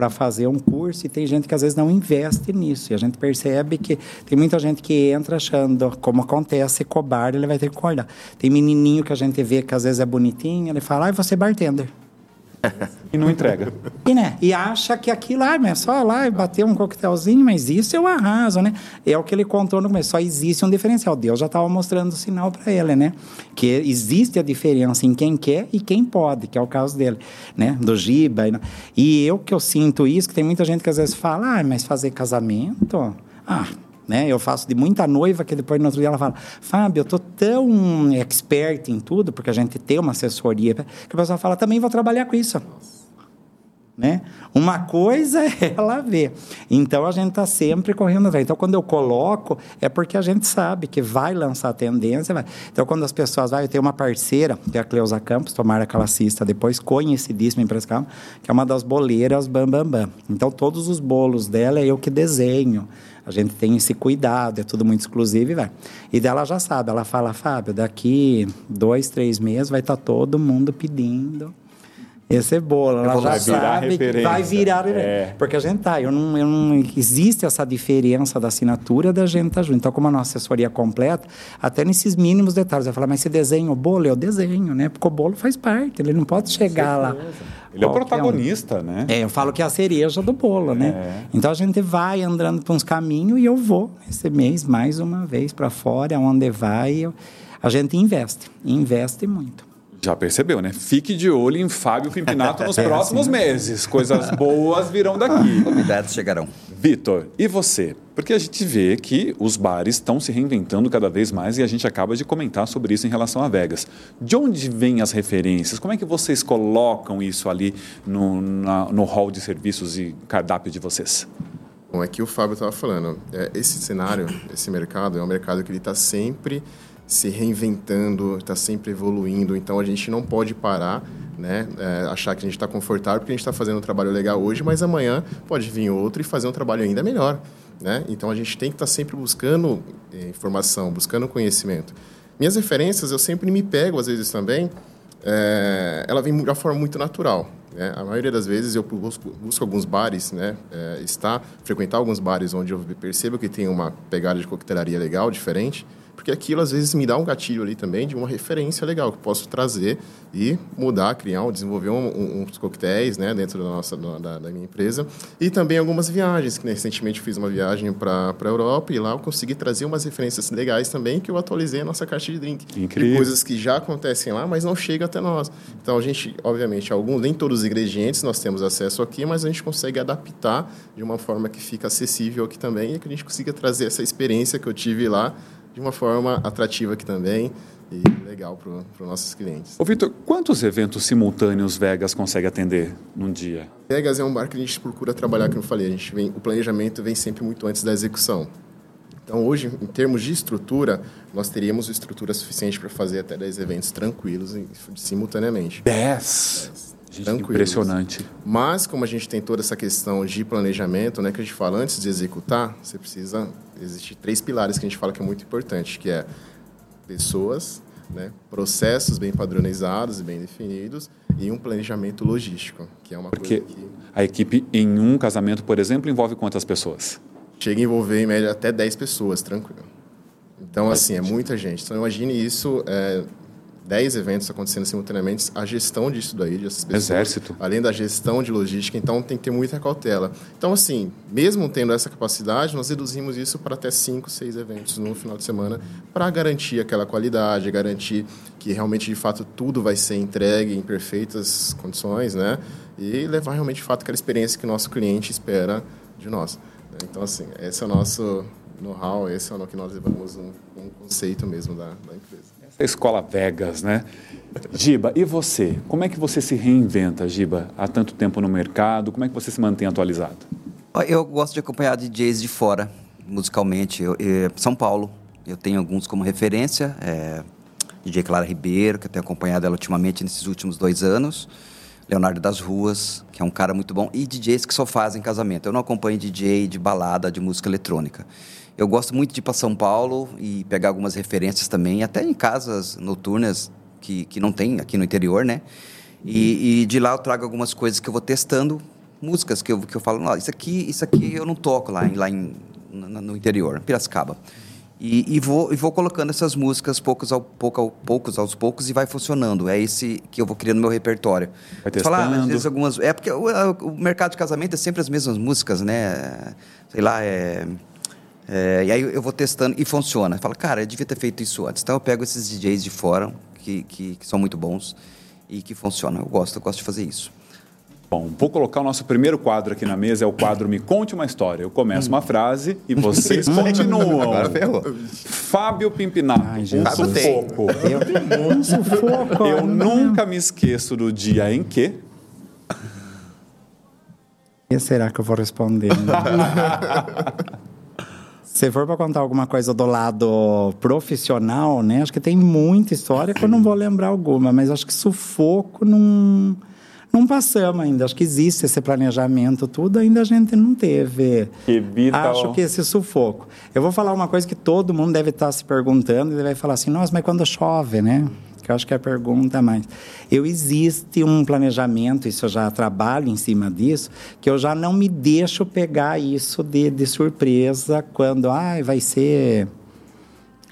para fazer um curso e tem gente que às vezes não investe nisso. E a gente percebe que tem muita gente que entra achando, como acontece, cobarde, ele vai ter que acordar. Tem menininho que a gente vê que às vezes é bonitinho, ele fala, ai, você é bartender. E não entrega. E, né? e acha que aquilo, ah, é só lá e bater um coquetelzinho, mas isso eu arraso, né? É o que ele contou no começo, só existe um diferencial. Deus já estava mostrando o sinal para ele, né? Que existe a diferença em quem quer e quem pode, que é o caso dele, né? Do Giba. E, e eu que eu sinto isso, que tem muita gente que às vezes fala, ah, mas fazer casamento? Ah, né? Eu faço de muita noiva que depois no outro dia ela fala, Fábio, eu tô tão expert em tudo, porque a gente tem uma assessoria, que a pessoa fala, também vou trabalhar com isso. Né? Uma coisa é ela ver. Então a gente está sempre correndo atrás. Então quando eu coloco, é porque a gente sabe que vai lançar a tendência. Vai. Então quando as pessoas vai, eu tenho uma parceira, que é a Cleusa Campos, tomara que ela assista depois, conhecidíssima em que é uma das boleiras Bam Bam Bam. Então todos os bolos dela é eu que desenho. A gente tem esse cuidado, é tudo muito exclusivo e vai. E dela já sabe, ela fala, Fábio, daqui dois, três meses vai estar tá todo mundo pedindo esse bolo. Ela já vai virar sabe que vai virar. É. Porque a gente tá, eu não, eu não. Existe essa diferença da assinatura da gente tá junto. Então, como a nossa assessoria é completa, até nesses mínimos detalhes. Eu falo, mas você desenha o bolo? Eu desenho, né? Porque o bolo faz parte, ele não pode chegar lá. Ele é o Qualquer um. protagonista, né? É, eu falo que é a cereja do bolo, né? É. Então a gente vai andando por uns caminhos e eu vou esse mês mais uma vez para fora, onde vai, eu, a gente investe, investe muito. Já percebeu, né? Fique de olho em Fábio Pimpinato nos próximos meses. Coisas boas virão daqui. Convidados chegarão. Vitor, e você? Porque a gente vê que os bares estão se reinventando cada vez mais e a gente acaba de comentar sobre isso em relação a Vegas. De onde vêm as referências? Como é que vocês colocam isso ali no, na, no hall de serviços e cardápio de vocês? Bom, é que o Fábio estava falando. É, esse cenário, esse mercado, é um mercado que ele está sempre se reinventando, está sempre evoluindo. Então a gente não pode parar, né? É, achar que a gente está confortável porque a gente está fazendo um trabalho legal hoje, mas amanhã pode vir outro e fazer um trabalho ainda melhor. Né? Então a gente tem que estar tá sempre buscando eh, informação, buscando conhecimento. Minhas referências eu sempre me pego às vezes também. É, ela vem de uma forma muito natural. Né? A maioria das vezes eu busco, busco alguns bares, né? É, estar, frequentar alguns bares onde eu percebo que tem uma pegada de coquetelaria legal, diferente porque aquilo às vezes me dá um gatilho ali também de uma referência legal que eu posso trazer e mudar, criar, desenvolver um, um, uns coquetéis né, dentro da, nossa, da, da, minha empresa. E também algumas viagens, que recentemente fiz uma viagem para a Europa e lá eu consegui trazer umas referências legais também que eu atualizei a nossa caixa de drink. Incrível. De coisas que já acontecem lá, mas não chegam até nós. Então a gente, obviamente, alguns, nem todos os ingredientes nós temos acesso aqui, mas a gente consegue adaptar de uma forma que fica acessível aqui também e que a gente consiga trazer essa experiência que eu tive lá de uma forma atrativa aqui também. e legal para os nossos clientes. Ô, Vitor, quantos eventos simultâneos Vegas consegue atender num dia? Vegas é um bar que a gente procura trabalhar, como eu falei, a gente vem, o planejamento vem sempre muito antes da execução. Então, hoje, em termos de estrutura, nós teríamos estrutura suficiente para fazer até 10 eventos tranquilos e simultaneamente. 10? impressionante. Mas, como a gente tem toda essa questão de planejamento, né, que a gente fala antes de executar, você precisa. Existem três pilares que a gente fala que é muito importante, que é pessoas, né, processos bem padronizados e bem definidos e um planejamento logístico, que é uma Porque coisa que... a equipe em um casamento, por exemplo, envolve quantas pessoas? Chega a envolver, em média, até 10 pessoas, tranquilo. Então, assim, é muita gente. Então, imagine isso, é, 10 eventos acontecendo simultaneamente, a gestão disso daí, dessas pessoas. Exército. Além da gestão de logística, então tem que ter muita cautela. Então, assim, mesmo tendo essa capacidade, nós reduzimos isso para até 5, 6 eventos no final de semana, para garantir aquela qualidade, garantir que realmente, de fato, tudo vai ser entregue em perfeitas condições, né? E levar realmente, de fato, aquela experiência que o nosso cliente espera de nós. Então, assim, esse é o nosso know-how, esse é o que nós levamos um, um conceito mesmo da, da empresa a escola Vegas, né? Giba, e você? Como é que você se reinventa, Giba, há tanto tempo no mercado? Como é que você se mantém atualizado? Eu gosto de acompanhar DJs de fora, musicalmente. Eu, eu, São Paulo, eu tenho alguns como referência. É, DJ Clara Ribeiro, que eu tenho acompanhado ela ultimamente nesses últimos dois anos. Leonardo das Ruas, que é um cara muito bom. E DJs que só fazem casamento. Eu não acompanho DJ de balada, de música eletrônica. Eu gosto muito de ir para São Paulo e pegar algumas referências também, até em casas noturnas que, que não tem aqui no interior, né? E, e de lá eu trago algumas coisas que eu vou testando, músicas que eu, que eu falo, não, isso aqui, isso aqui eu não toco lá, lá em, no, no interior, Piracicaba. E, e, vou, e vou colocando essas músicas poucos, ao, pouco, poucos aos poucos e vai funcionando. É esse que eu vou criando meu repertório. Vai testando. Falar, às vezes algumas. É porque o, o, mercado de casamento é sempre as mesmas músicas, né? Sei lá, é. É, e aí eu vou testando e funciona. Fala, cara, eu devia ter feito isso antes. Então eu pego esses DJs de fora, que, que, que são muito bons e que funcionam. Eu gosto, eu gosto de fazer isso. Bom, vou colocar o nosso primeiro quadro aqui na mesa, é o quadro Me Conte uma História. Eu começo uma frase e vocês continuam. Agora ferrou. Fábio Pimpinato, Ai, um sufoco. Eu, um sufoco. Eu nunca me esqueço do dia em que... E será que eu vou responder? Se for para contar alguma coisa do lado profissional, né? Acho que tem muita história que eu não vou lembrar alguma, mas acho que sufoco não, não passamos ainda. Acho que existe esse planejamento, tudo, ainda a gente não teve. Que vital. Acho que esse sufoco. Eu vou falar uma coisa que todo mundo deve estar se perguntando, e vai falar assim, nossa, mas quando chove, né? Que eu acho que é a pergunta mais. Eu existe um planejamento, isso eu já trabalho em cima disso, que eu já não me deixo pegar isso de, de surpresa quando ah, vai ser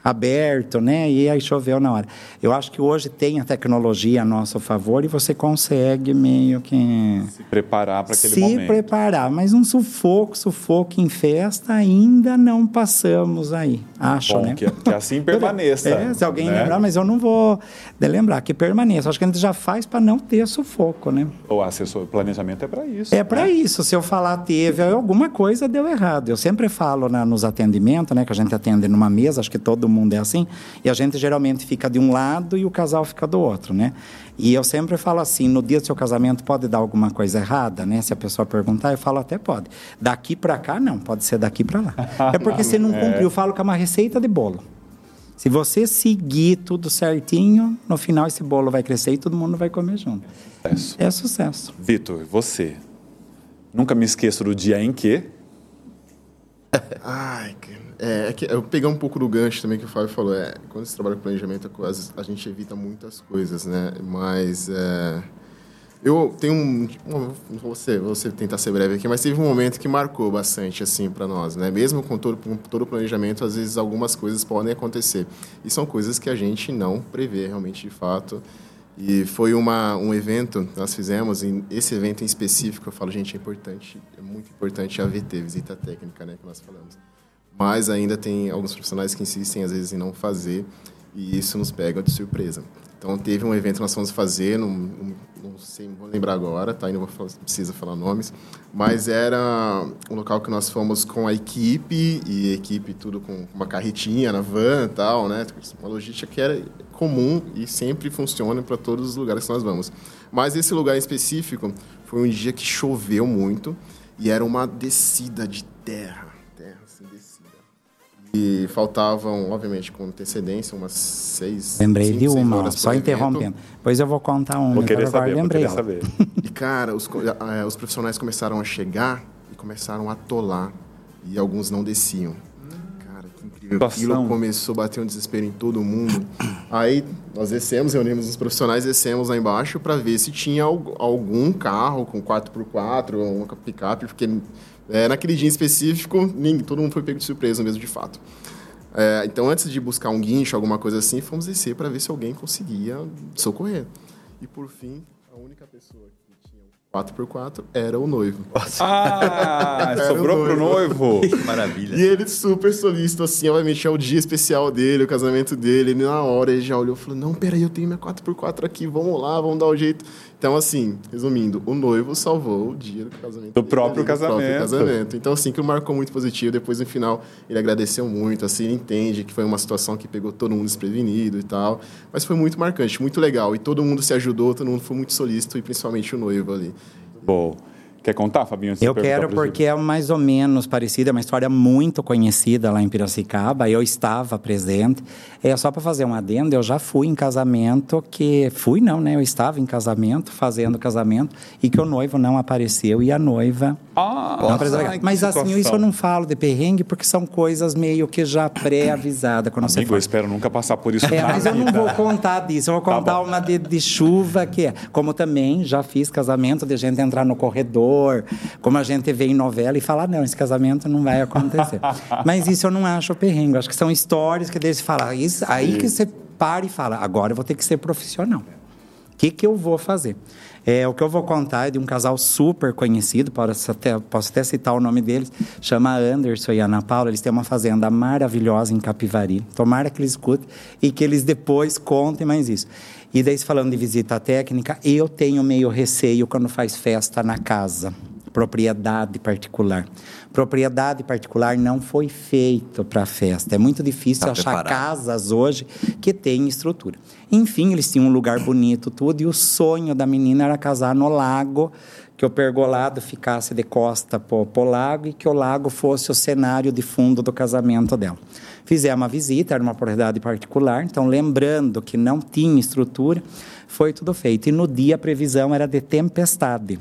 aberto, né? E aí choveu na hora. Eu acho que hoje tem a tecnologia a nosso favor e você consegue meio que se preparar para aquele se momento. Se preparar, mas um sufoco, sufoco em festa ainda não passamos aí. Acho, Bom, né? Que, que assim permaneça. É, se alguém né? lembrar, mas eu não vou lembrar que permaneça. Acho que a gente já faz para não ter sufoco, né? O assessor, planejamento é para isso. É para isso. Se eu falar teve alguma coisa deu errado. Eu sempre falo né, nos atendimentos, né, que a gente atende numa mesa, acho que todo mundo é assim, e a gente geralmente fica de um lado e o casal fica do outro, né? E eu sempre falo assim, no dia do seu casamento pode dar alguma coisa errada, né? Se a pessoa perguntar, eu falo até pode. Daqui para cá não, pode ser daqui para lá. É porque se não cumpriu, eu falo que é uma receita de bolo. Se você seguir tudo certinho, no final esse bolo vai crescer e todo mundo vai comer junto. Sucesso. É sucesso. Vitor, você. Nunca me esqueço do dia em que. Ai, é, é que eu pegar um pouco do gancho também que o Fábio falou. É, quando você trabalha com planejamento, a gente evita muitas coisas, né? Mas é, eu tenho um, você, você tentar ser breve aqui, mas teve um momento que marcou bastante assim para nós, né? Mesmo com todo, com todo o planejamento, às vezes algumas coisas podem acontecer e são coisas que a gente não prevê realmente de fato. E foi uma, um evento que nós fizemos, e esse evento em específico, eu falo, gente, é importante, é muito importante a VT, visita técnica, né, que nós falamos mas ainda tem alguns profissionais que insistem às vezes em não fazer E isso nos pega de surpresa. Então, teve um evento que nós fomos fazer, não, não sei, vou lembrar agora, tá? Não precisa falar nomes, mas era um local que nós fomos com a equipe, e a equipe tudo com uma carretinha na van e tal, né? Uma logística que era comum e sempre funciona para todos os lugares que nós vamos. Mas esse lugar em específico foi um dia que choveu muito e era uma descida de terra e faltavam, obviamente, com antecedência, umas seis. Lembrei cinco, de uma, horas só interrompendo. Pois eu vou contar uma. Vou querer agora saber, vou lembrei. querer ó. saber. E, cara, os, os profissionais começaram a chegar e começaram a atolar. E alguns não desciam. Cara, que incrível. Aquilo começou a bater um desespero em todo mundo. Aí nós descemos, reunimos os profissionais, descemos lá embaixo para ver se tinha al- algum carro com 4x4, ou uma picape, porque eh, naquele dia em específico, ninguém, todo mundo foi pego de surpresa mesmo, de fato. É, então, antes de buscar um guincho, alguma coisa assim, fomos descer para ver se alguém conseguia socorrer. E, por fim, a única pessoa que tinha um 4x4 era o noivo. Ah, sobrou pro noivo. Maravilha. E ele super solícito, assim, obviamente é o dia especial dele, o casamento dele. Ele, na hora, ele já olhou e falou, não, peraí, eu tenho minha 4x4 aqui, vamos lá, vamos dar o jeito. Então, assim, resumindo, o noivo salvou o dia do casamento. Do próprio ali, do próprio casamento. casamento. Então, assim, que marcou muito positivo. Depois, no final, ele agradeceu muito, assim, ele entende que foi uma situação que pegou todo mundo desprevenido e tal. Mas foi muito marcante, muito legal. E todo mundo se ajudou, todo mundo foi muito solícito, e principalmente o noivo ali. Bom, quer contar, Fabinho? Eu quero porque é mais ou menos parecida, é uma história muito conhecida lá em Piracicaba. Eu estava presente. É só para fazer um adendo, eu já fui em casamento que fui não, né? Eu estava em casamento, fazendo casamento e que o noivo não apareceu e a noiva Ah, não apareceu. ai, que Mas assim, situação. isso eu não falo de perrengue porque são coisas meio que já pré-avisadas quando você Amigo, eu faz. espero nunca passar por isso É, mas eu não vida. vou contar disso, eu vou Tá contar bom. uma de, de chuva que é. Como também já fiz casamento de gente entrar no corredor, como a gente vê em novela e falar, não, esse casamento não vai acontecer. mas isso eu não acho perrengue, acho que são histórias que deixam falar. Isso, aí que você para e fala, agora eu vou ter que ser profissional. O que, que eu vou fazer? É, o que eu vou contar é de um casal super conhecido, posso até, posso até citar o nome deles, chama Anderson e Ana Paula. Eles têm uma fazenda maravilhosa em Capivari. Tomara que eles escutem e que eles depois contem mais isso. E daí, falando de visita técnica, eu tenho meio receio quando faz festa na casa propriedade particular. Propriedade particular não foi feito para festa. É muito difícil Tá achar preparado. casas hoje que têm estrutura. Enfim, eles tinham um lugar bonito, tudo, e o sonho da menina era casar no lago, que o pergolado ficasse de costa pro, pro lago e que o lago fosse o cenário de fundo do casamento dela. Fizemos uma visita, era uma propriedade particular, então lembrando que não tinha estrutura, foi tudo feito. E no dia a previsão era de tempestade.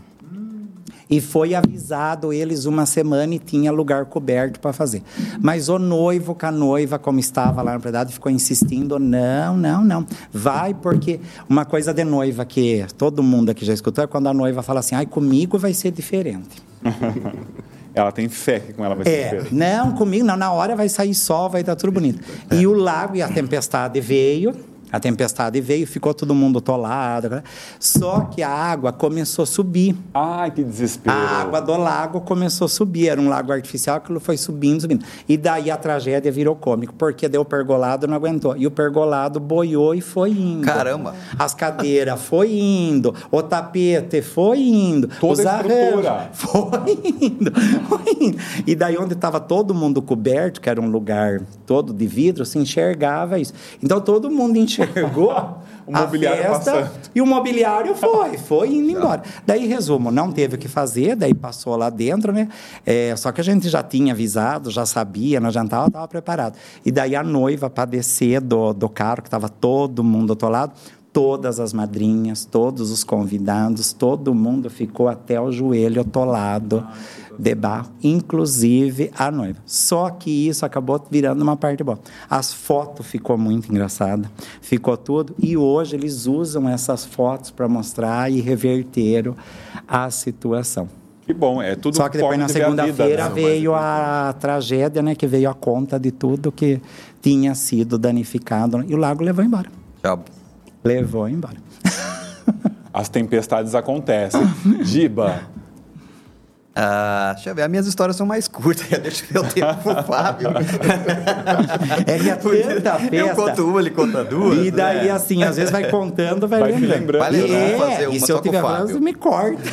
E foi avisado eles uma semana e tinha lugar coberto para fazer. Mas o noivo com a noiva, como estava lá na propriedade, ficou insistindo: não, não, não. Vai, porque uma coisa de noiva que todo mundo aqui já escutou é quando a noiva fala assim: ai, comigo vai ser diferente. Ela tem fé que com ela vai ser É, diferente. não, comigo não, na hora vai sair sol, vai estar tudo bonito. E o lago e a tempestade veio, a tempestade veio, ficou todo mundo atolado. né? Só que a água começou a subir. Ai, que desespero. A água do lago começou a subir, era um lago artificial, aquilo foi subindo, subindo. E daí a tragédia virou cômico, porque deu o pergolado não aguentou. E o pergolado boiou e foi indo. Caramba! As cadeiras foi indo, o tapete foi indo, Toda os a estrutura. foi indo, foi indo. E daí onde estava todo mundo coberto, que era um lugar todo de vidro, se enxergava isso. Então todo mundo enxergou O mobiliário a festa passando. e o mobiliário foi, foi indo embora. Daí, resumo, não teve o que fazer, daí passou lá dentro, né? É, só que a gente já tinha avisado, já sabia, nós já estava, estava preparado. E daí a noiva, para descer do, do carro, que estava todo mundo atolado, todas as madrinhas, todos os convidados, todo mundo ficou até o joelho atolado de barro, inclusive a noiva. Só que isso acabou virando uma parte boa. As fotos ficou muito engraçada, ficou tudo, e hoje eles usam essas fotos para mostrar e reverter a situação. Que bom, é tudo Só que depois na segunda-feira né? veio a tragédia, né, que veio a conta de tudo que tinha sido danificado e o lago levou embora. Tchau. Levou embora. As tempestades acontecem. Giba, Ah, deixa eu ver, as minhas histórias são mais curtas, deixa eu ver o tempo pro Fábio. É que é tanta festa. Eu conto uma, ele conta duas. E daí, né? assim, às vezes vai contando, vai, Vai lembrando. lembrando. Vai lembrando, é, fazer uma e se eu com o tiver me corta.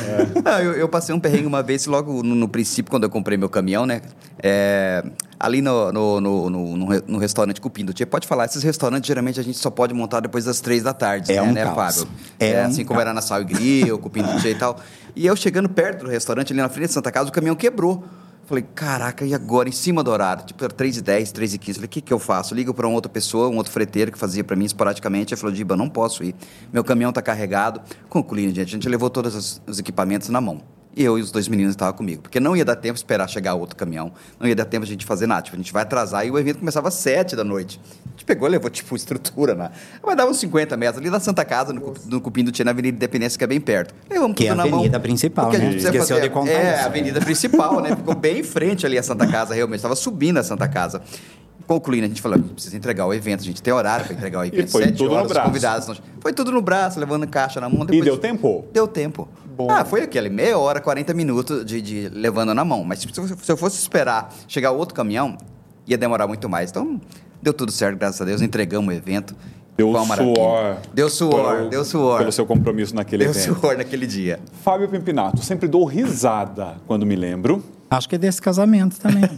Não, eu, eu passei um perrengue uma vez, logo no, no princípio, quando eu comprei meu caminhão, né? É, ali no, no, no, no, no re- no restaurante Cupim do pode falar, esses restaurantes geralmente a gente só pode montar depois das três da tarde, É né, um né, caos. Fábio? É É, um assim como era na Sal e Grill, Cupim do Tia e tal. E eu chegando perto do restaurante, ali na frente de Santa Casa, o caminhão quebrou. Falei, caraca, e agora? Em cima do horário? Tipo, era 3 e 10, 3 e 15. Falei, o que, que eu faço? Ligo para uma outra pessoa, um outro freteiro que fazia para mim esporadicamente. Ele falou, Diba, não posso ir. Meu caminhão tá carregado. Concluindo, gente, a gente levou todos os, os equipamentos na mão. E eu e os dois meninos estavam comigo. Porque não ia dar tempo de esperar chegar outro caminhão. Não ia dar tempo de a gente fazer nada. Tipo, a gente vai atrasar e o evento começava às 7 da noite. A gente pegou, levou, tipo, estrutura na... Vai dar uns 50 metros. Ali na Santa Casa, no, no Cupim do Tia, na Avenida Independência, que é bem perto. Levamos Que é tudo a na mão. avenida principal, Porque a né? gente precisa Esqueceu fazer- de contar É, isso. a avenida principal, né? Ficou bem em frente ali a Santa Casa, realmente. Estava subindo a Santa Casa. Concluindo, a gente falou, a gente precisa entregar o evento, a gente tem horário para entregar o evento. foi sete tudo no horas, os braço. convidados. Foi tudo no braço, levando caixa na mão. E depois- deu tempo? Deu tempo. Bom. Ah, foi aquele meia hora, 40 minutos de, de levando na mão. Mas se, eu- se eu fosse esperar chegar outro caminhão, ia demorar muito mais. Então, deu tudo certo, graças a Deus. Entregamos o evento. Deu Foi uma maravilha. suor. Deu suor, Pelo- deu suor. Pelo seu compromisso naquele Deu evento. suor naquele dia. Fábio Pimpinato, sempre dou risada quando me lembro. Acho que é desse casamento também.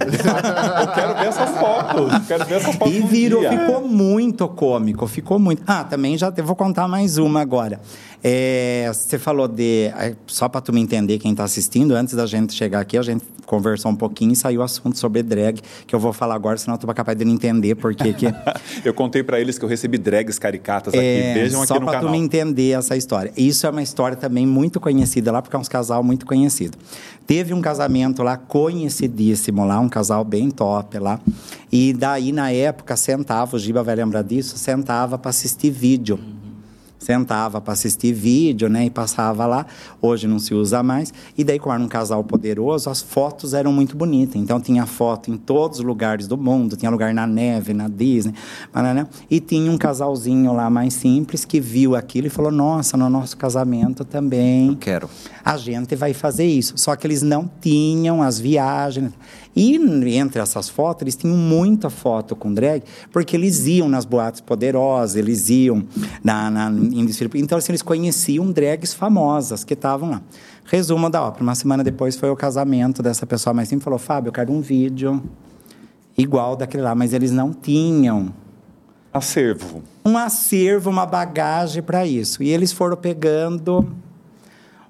Eu quero ver essas fotos. Quero ver essas fotos. E um virou, dia. ficou muito cômico, ficou muito. Ah, também já te- vou contar mais uma agora. É, você falou de. é, Só para tu me entender, quem está assistindo, antes da gente chegar aqui, a gente conversou um pouquinho e saiu o assunto sobre drag, que eu vou falar agora, senão tu vai capaz de não entender porque que. Eu contei pra eles que eu recebi drags caricatas aqui. É, Vejam aqui só no para canal. tu me entender essa história. Isso é uma história também muito conhecida lá, porque é um casal muito conhecido. Teve um casamento lá conhecidíssimo lá, um casal bem top lá. E daí, na época, sentava, o Giba vai lembrar disso, sentava para assistir vídeo. Sentava para assistir vídeo, né? E passava lá. Hoje não se usa mais. E daí, como era um casal poderoso, as fotos eram muito bonitas. Então, tinha foto em todos os lugares do mundo. Tinha lugar na neve, na Disney. E tinha um casalzinho lá mais simples que viu aquilo e falou: Nossa, no nosso casamento também Quero. a gente vai fazer isso. Só que eles não tinham as viagens. E entre essas fotos, eles tinham muita foto com drag, porque eles iam nas boates poderosas, eles iam na, na, em desfile. Então, assim, eles conheciam drags famosas que estavam lá. Resumo da ópera. Uma semana depois foi o casamento dessa pessoa mais simples. Falou, Fábio, eu quero um vídeo igual daquele lá. Mas eles não tinham Acervo. um acervo, uma bagagem para isso. E eles foram pegando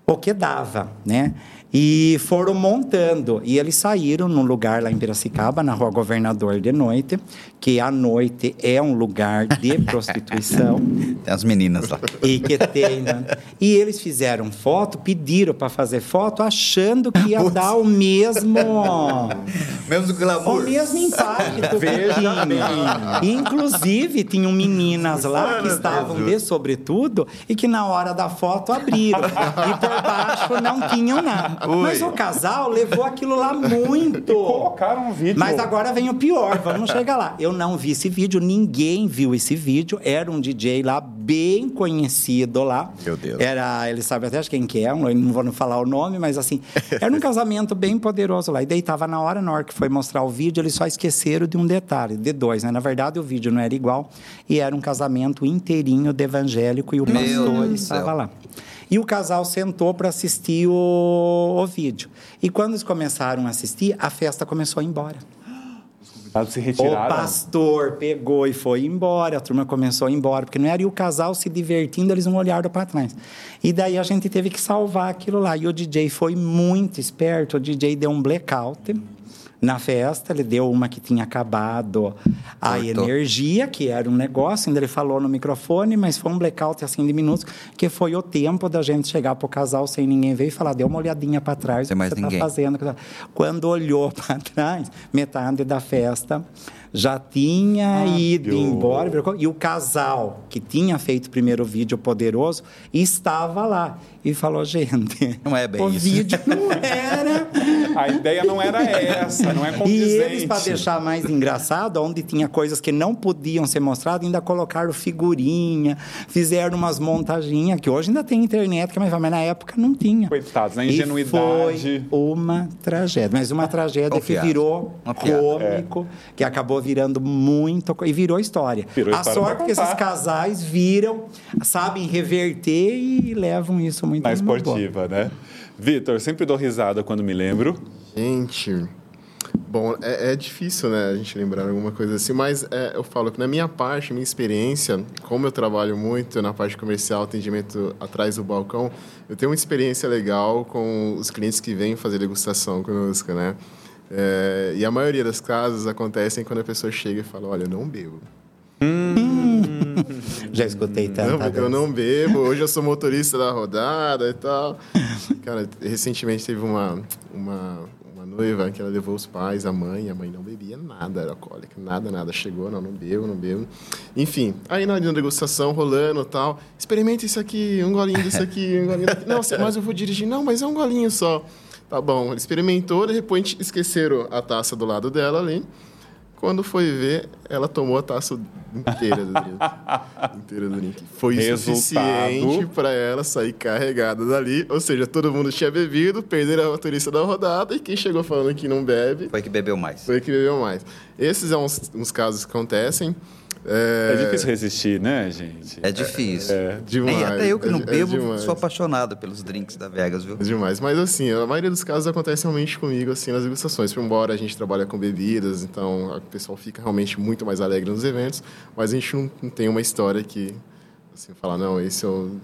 o que dava, né? E foram montando. E eles saíram num lugar lá em Piracicaba, na Rua Governador de noite, que à noite é um lugar de prostituição. Tem as meninas lá. E que tem. né? E eles fizeram foto, pediram para fazer foto, achando que ia dar o mesmo. Mesmo do O glamour. mesmo impacto Veja. Inclusive, tinham meninas lá que estavam de sobretudo e que na hora da foto abriram. E por baixo não tinham nada. Mas o casal levou aquilo lá muito. Colocaram um vídeo. Mas agora vem o pior, vamos chegar lá. Eu não vi esse vídeo, ninguém viu esse vídeo. Era um DJ lá bem conhecido lá. Meu Deus. Era, ele sabe até quem que é, não vou não falar o nome, mas assim, era um casamento bem poderoso lá. E daí tava na hora, na hora que foi mostrar o vídeo, eles só esqueceram de um detalhe, de dois, né? Na verdade, o vídeo não era igual e era um casamento inteirinho de evangélico e o Meu pastor estava lá. E o casal sentou para assistir o, o vídeo. E quando eles começaram a assistir, a festa começou a ir embora. O pastor pegou e foi embora, a turma começou a ir embora, porque não era e o casal se divertindo, eles não olharam para trás. E daí a gente teve que salvar aquilo lá. E o DJ foi muito esperto, o DJ deu um blackout na festa, ele deu uma que tinha acabado a Cortou. energia, que era um negócio, ainda ele falou no microfone, mas foi um blackout assim de minutos, que foi o tempo da gente chegar pro casal sem ninguém ver e falar, dê uma olhadinha para trás, Sem o que mais você ninguém. tá fazendo. Quando olhou para trás, metade da festa já tinha ido Fábio. embora. E o casal que tinha feito o primeiro vídeo poderoso estava lá. E falou, gente, Não é bem o isso." vídeo não era A ideia não era essa, não é E condizente. eles, para deixar mais engraçado, onde tinha coisas que não podiam ser mostradas, ainda colocaram figurinha, fizeram umas montaginhas, que hoje ainda tem internet, que- mas mas na época não tinha. Coitados, na E ingenuidade. foi uma tragédia, mas uma tragédia Uma que virou cômico, que acabou virando muito. e virou história. Virou A história sorte que esses casais viram, sabem reverter e levam isso muito Na boa. esportiva, né? Vitor, sempre dou risada quando me lembro. Gente, bom, é, é difícil, né, a gente lembrar alguma coisa assim, mas é, eu falo que na minha parte, minha experiência, como eu trabalho muito na parte comercial, atendimento atrás do balcão, eu tenho uma experiência legal com os clientes que vêm fazer degustação conosco, né? É, e a maioria das casas acontecem quando a pessoa chega e fala, olha, eu não bebo. Já escutei tanto. Não, porque eu não bebo, hoje eu sou motorista da rodada e tal. Cara, recentemente teve uma, uma, uma noiva que ela levou os pais, a mãe, a mãe não bebia nada, era alcoólica, nada, nada. Chegou, não, não bebo, não bebo. Enfim, aí na degustação rolando e tal, experimenta isso aqui, um golinho disso aqui, um golinho daqui. Não, mas eu vou dirigir. Não, mas é um golinho só. Tá bom, experimentou, de repente esqueceram a taça do lado dela ali. Quando foi ver, ela tomou a taça inteira do drink. inteira do drink. Foi Resultado. suficiente para ela sair carregada dali. Ou seja, todo mundo tinha bebido, perderam a motorista da rodada e quem chegou falando que não bebe Foi que bebeu mais. foi que bebeu mais. Esses são uns, uns casos que acontecem. É difícil resistir, né, gente? É difícil. É, demais. Nem até eu que É- não é bebo, sou apaixonado pelos drinks da Vegas, viu? É demais. Mas assim, a maioria dos casos acontece realmente comigo, assim, nas degustações. Por embora a gente trabalha com bebidas, então o pessoal fica realmente muito mais alegre nos eventos, mas a gente não, não tem uma história que, assim, fala, não, esse eu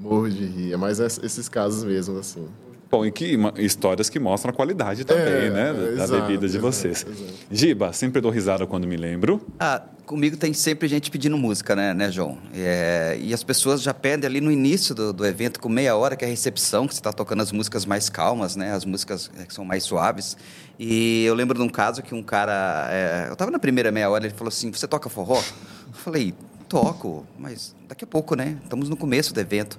morro de rir. É mais es- esses casos mesmo, assim. Bom, e que histórias que mostram a qualidade também, É, né? Da, da exato, bebida de vocês. exato. Giba, sempre dou risada quando me lembro. Ah, comigo tem sempre gente pedindo música, né, né João? É, e as pessoas já pedem ali no início do, do evento, com meia hora, que é a recepção, que você está tocando as músicas mais calmas, né? As músicas é, que são mais suaves. E eu lembro de um caso que um cara... é, eu estava na primeira meia hora, ele falou assim, você toca forró? Eu falei, toco, mas daqui a pouco, né? Estamos no começo do evento.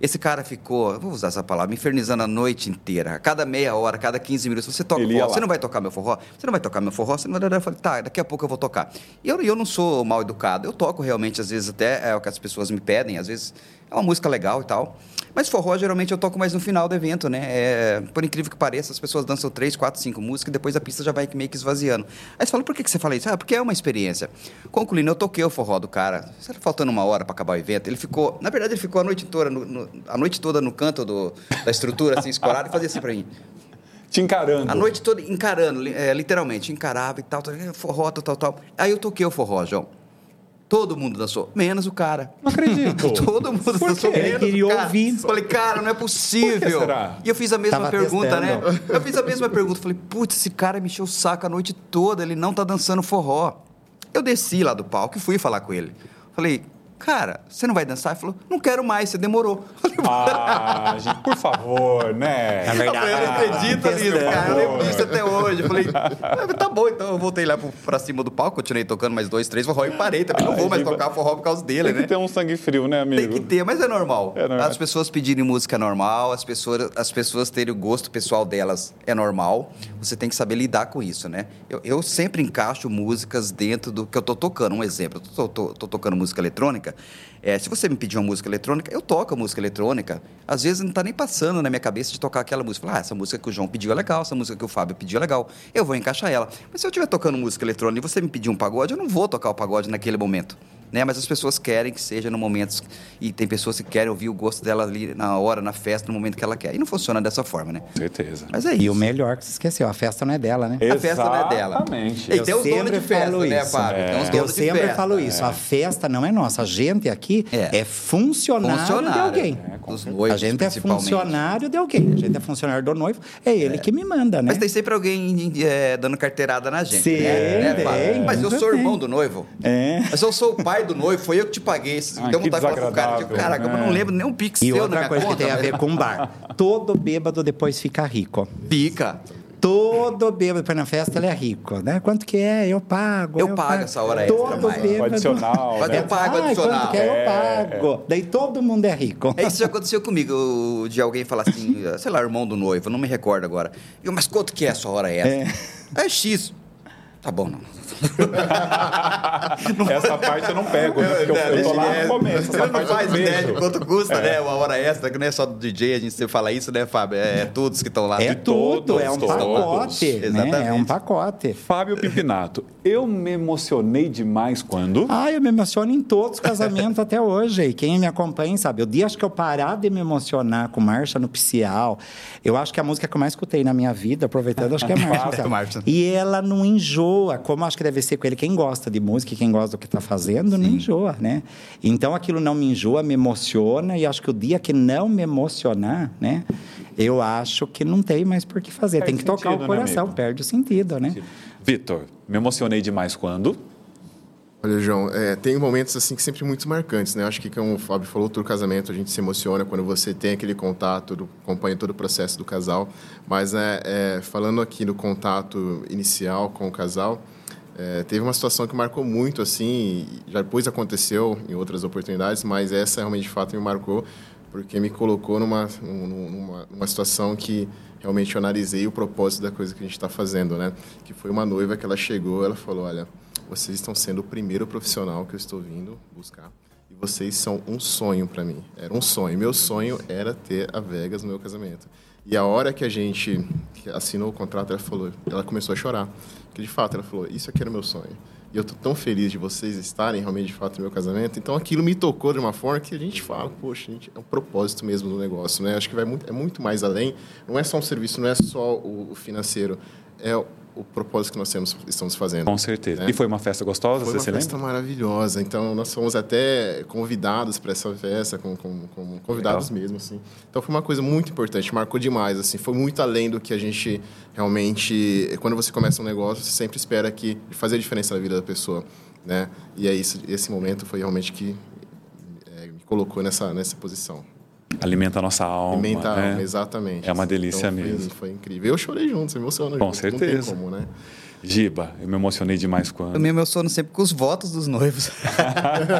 Esse cara ficou, vou usar essa palavra, me infernizando a noite inteira. Cada meia hora, cada 15 minutos, você toca forró, você não vai tocar meu forró? Você não vai tocar meu forró? Você não vai... Eu falei, tá, daqui a pouco eu vou tocar. E eu, eu não sou mal educado, eu toco realmente, às vezes até é o que as pessoas me pedem, às vezes é uma música legal e tal. Mas forró, geralmente, eu toco mais no final do evento, né? É, por incrível que pareça, as pessoas dançam três, quatro, cinco músicas e depois a pista já vai meio que esvaziando. Aí você fala, por que, que você fala isso? Ah, porque é uma experiência. Concluindo, eu toquei o forró do cara, Será faltando uma hora para acabar o evento. Ele ficou, na verdade, ele ficou a noite toda no, no- a noite toda no canto do, da estrutura, assim, escorado, e fazia assim para mim. Te encarando. A noite toda encarando, é, literalmente, encarava e tal, tal, forró, tal, tal, tal. Aí eu toquei o forró, João. Todo mundo dançou, menos o cara. Não acredito. Todo mundo Por dançou quê? menos Ele queria o cara. ouvir. Falei, cara, não é possível. Por que será? E eu fiz a mesma Tava pergunta, né? testando. Eu fiz a mesma pergunta. Falei, putz, esse cara me encheu o saco a noite toda, ele não tá dançando forró. Eu desci lá do palco e fui falar com ele. Falei, cara, você não vai dançar? Ele falou, não quero mais, você demorou. Ah, gente, por favor, né? Na verdade, Eu não acredito ah, nisso, cara. Eu lembro disso até hoje. Eu falei, "Ah, tá bom, então eu voltei lá pra cima do palco, continuei tocando mais dois, três forró e parei também. Não Ai, vou mais tocar forró por causa dele, Tem que né? ter um sangue frio, né, amigo? Tem que ter, mas é normal. É normal. As pessoas pedirem música é normal, as pessoas, as pessoas terem o gosto pessoal delas é normal. Você tem que saber lidar com isso, né? Eu, eu sempre encaixo músicas dentro do que eu tô tocando. Um exemplo, eu tô, tô- tô tocando música eletrônica. É, se você me pedir uma música eletrônica, eu toco a música eletrônica. Às vezes não tá nem passando na minha cabeça de tocar aquela música. Falar, ah, essa música que o João pediu é legal, essa música que o Fábio pediu é legal. Eu vou encaixar ela. Mas se eu estiver tocando música eletrônica e você me pedir um pagode, eu não vou tocar o pagode naquele momento né? Mas as pessoas querem que seja no momento e tem pessoas que querem ouvir o gosto dela ali na hora, na festa, no momento que ela quer. E não funciona dessa forma, né? Certeza. Mas é isso. E o melhor que você esqueceu, a festa não é dela, né? A festa não é dela. Exatamente. E Eu tem os donos sempre de festa, falo né, isso. Fábio? Tem os Eu de sempre festa. falo isso. A festa não é nossa. A gente aqui É. é, funcionário, de alguém. É, Dos noivos, a gente é principalmente. funcionário de alguém. A gente é funcionário do noivo. É ele que me manda, né? Mas tem sempre alguém é, dando carteirada na gente. Sim, né? Mas eu sou irmão do noivo. É. Mas eu sou o pai do noivo, foi eu que te paguei. Ah, que vontade de falar pro cara, tipo, caraca, eu né? não lembro nem um pix E seu na outra minha coisa conta. que tem a ver com bar. Todo bêbado depois fica rico. Pica. Todo bêbado para na festa ele é rico, né? Quanto que é? Eu pago. Eu pago essa hora extra, Todo bêbado. Adicional, né? eu pago Ai, adicional. Quanto que é? Eu É, pago. Daí todo mundo é rico. É, Isso já aconteceu comigo, de alguém falar assim, sei lá, irmão do noivo, não me recordo agora. Eu, mas quanto que é a sua hora extra? É, X. Tá bom, não. Essa parte eu não pego, né? Porque eu, eu tô lá no começo. Você não faz ideia de quanto custa, né? Uma hora extra, que não é só do DJ, a gente sempre fala isso, né, Fábio? É, todos que estão lá. É tudo, é um todos. pacote, né? É um Exatamente. pacote. Fábio Pimpinato, eu me emocionei demais quando. Ah, eu me emociono em todos os casamentos até hoje. E quem me acompanha sabe. O dia acho que eu parar de me emocionar com marcha nupcial, eu acho que a música que eu mais escutei na minha vida, aproveitando, acho que é marcha. Marcha. E ela não enjoa, como acho que deve ser com ele. Quem gosta de música, quem gosta do que está fazendo, não enjoa, né? Então aquilo não me enjoa, me emociona. E acho que o dia que não me emocionar, né? Eu acho que não tem mais por que fazer. Perde tem que tocar sentido, o né, coração, amigo? perde o sentido, né? Vitor, me emocionei demais quando. Olha, João, é, tem momentos assim que sempre muito marcantes, né? Acho que como o Fábio falou, todo casamento a gente se emociona quando você tem aquele contato, do, acompanha todo o processo do casal. Mas né, é, falando aqui no contato inicial com o casal, é, teve uma situação que marcou muito, assim, já depois aconteceu em outras oportunidades, mas essa realmente de fato me marcou porque me colocou numa, num- numa, numa situação que realmente eu analisei o propósito da coisa que a gente está fazendo, né? Que foi uma noiva que ela chegou, ela falou, olha, vocês estão sendo o primeiro profissional que eu estou vindo buscar e vocês são um sonho para mim. Era um sonho. Meu sonho era ter a Vegas no meu casamento. E a hora que a gente assinou o contrato, ela falou, ela começou a chorar, porque de fato ela falou, isso aqui era o meu sonho. E eu tô tão feliz de vocês estarem realmente de fato no meu casamento. Então aquilo me tocou de uma forma que a gente fala, poxa, gente, é um propósito mesmo do negócio, né? Acho que vai muito, é muito mais além. Não é só um serviço, não é só o financeiro, é o, propósito que nós temos, estamos fazendo. Com certeza. né? E foi uma festa gostosa, Foi você uma se festa lembra? maravilhosa. Então, nós fomos até convidados para essa festa, com, com, com convidados Legal. mesmo, assim. Então, foi uma coisa muito importante, marcou demais, assim. Foi muito além do que a gente realmente... Quando você começa um negócio, você sempre espera que fazer a diferença na vida da pessoa, né? E é isso, esse momento foi realmente que é, me colocou nessa, nessa posição. Alimenta a nossa alma. Alimenta a né? alma, exatamente. É uma delícia Então, foi- mesmo. Foi incrível. Eu chorei junto, você emociona Com junto, certeza. Não tem como, né? Giba, eu me emocionei demais quando. Eu me emociono sempre com os votos dos noivos.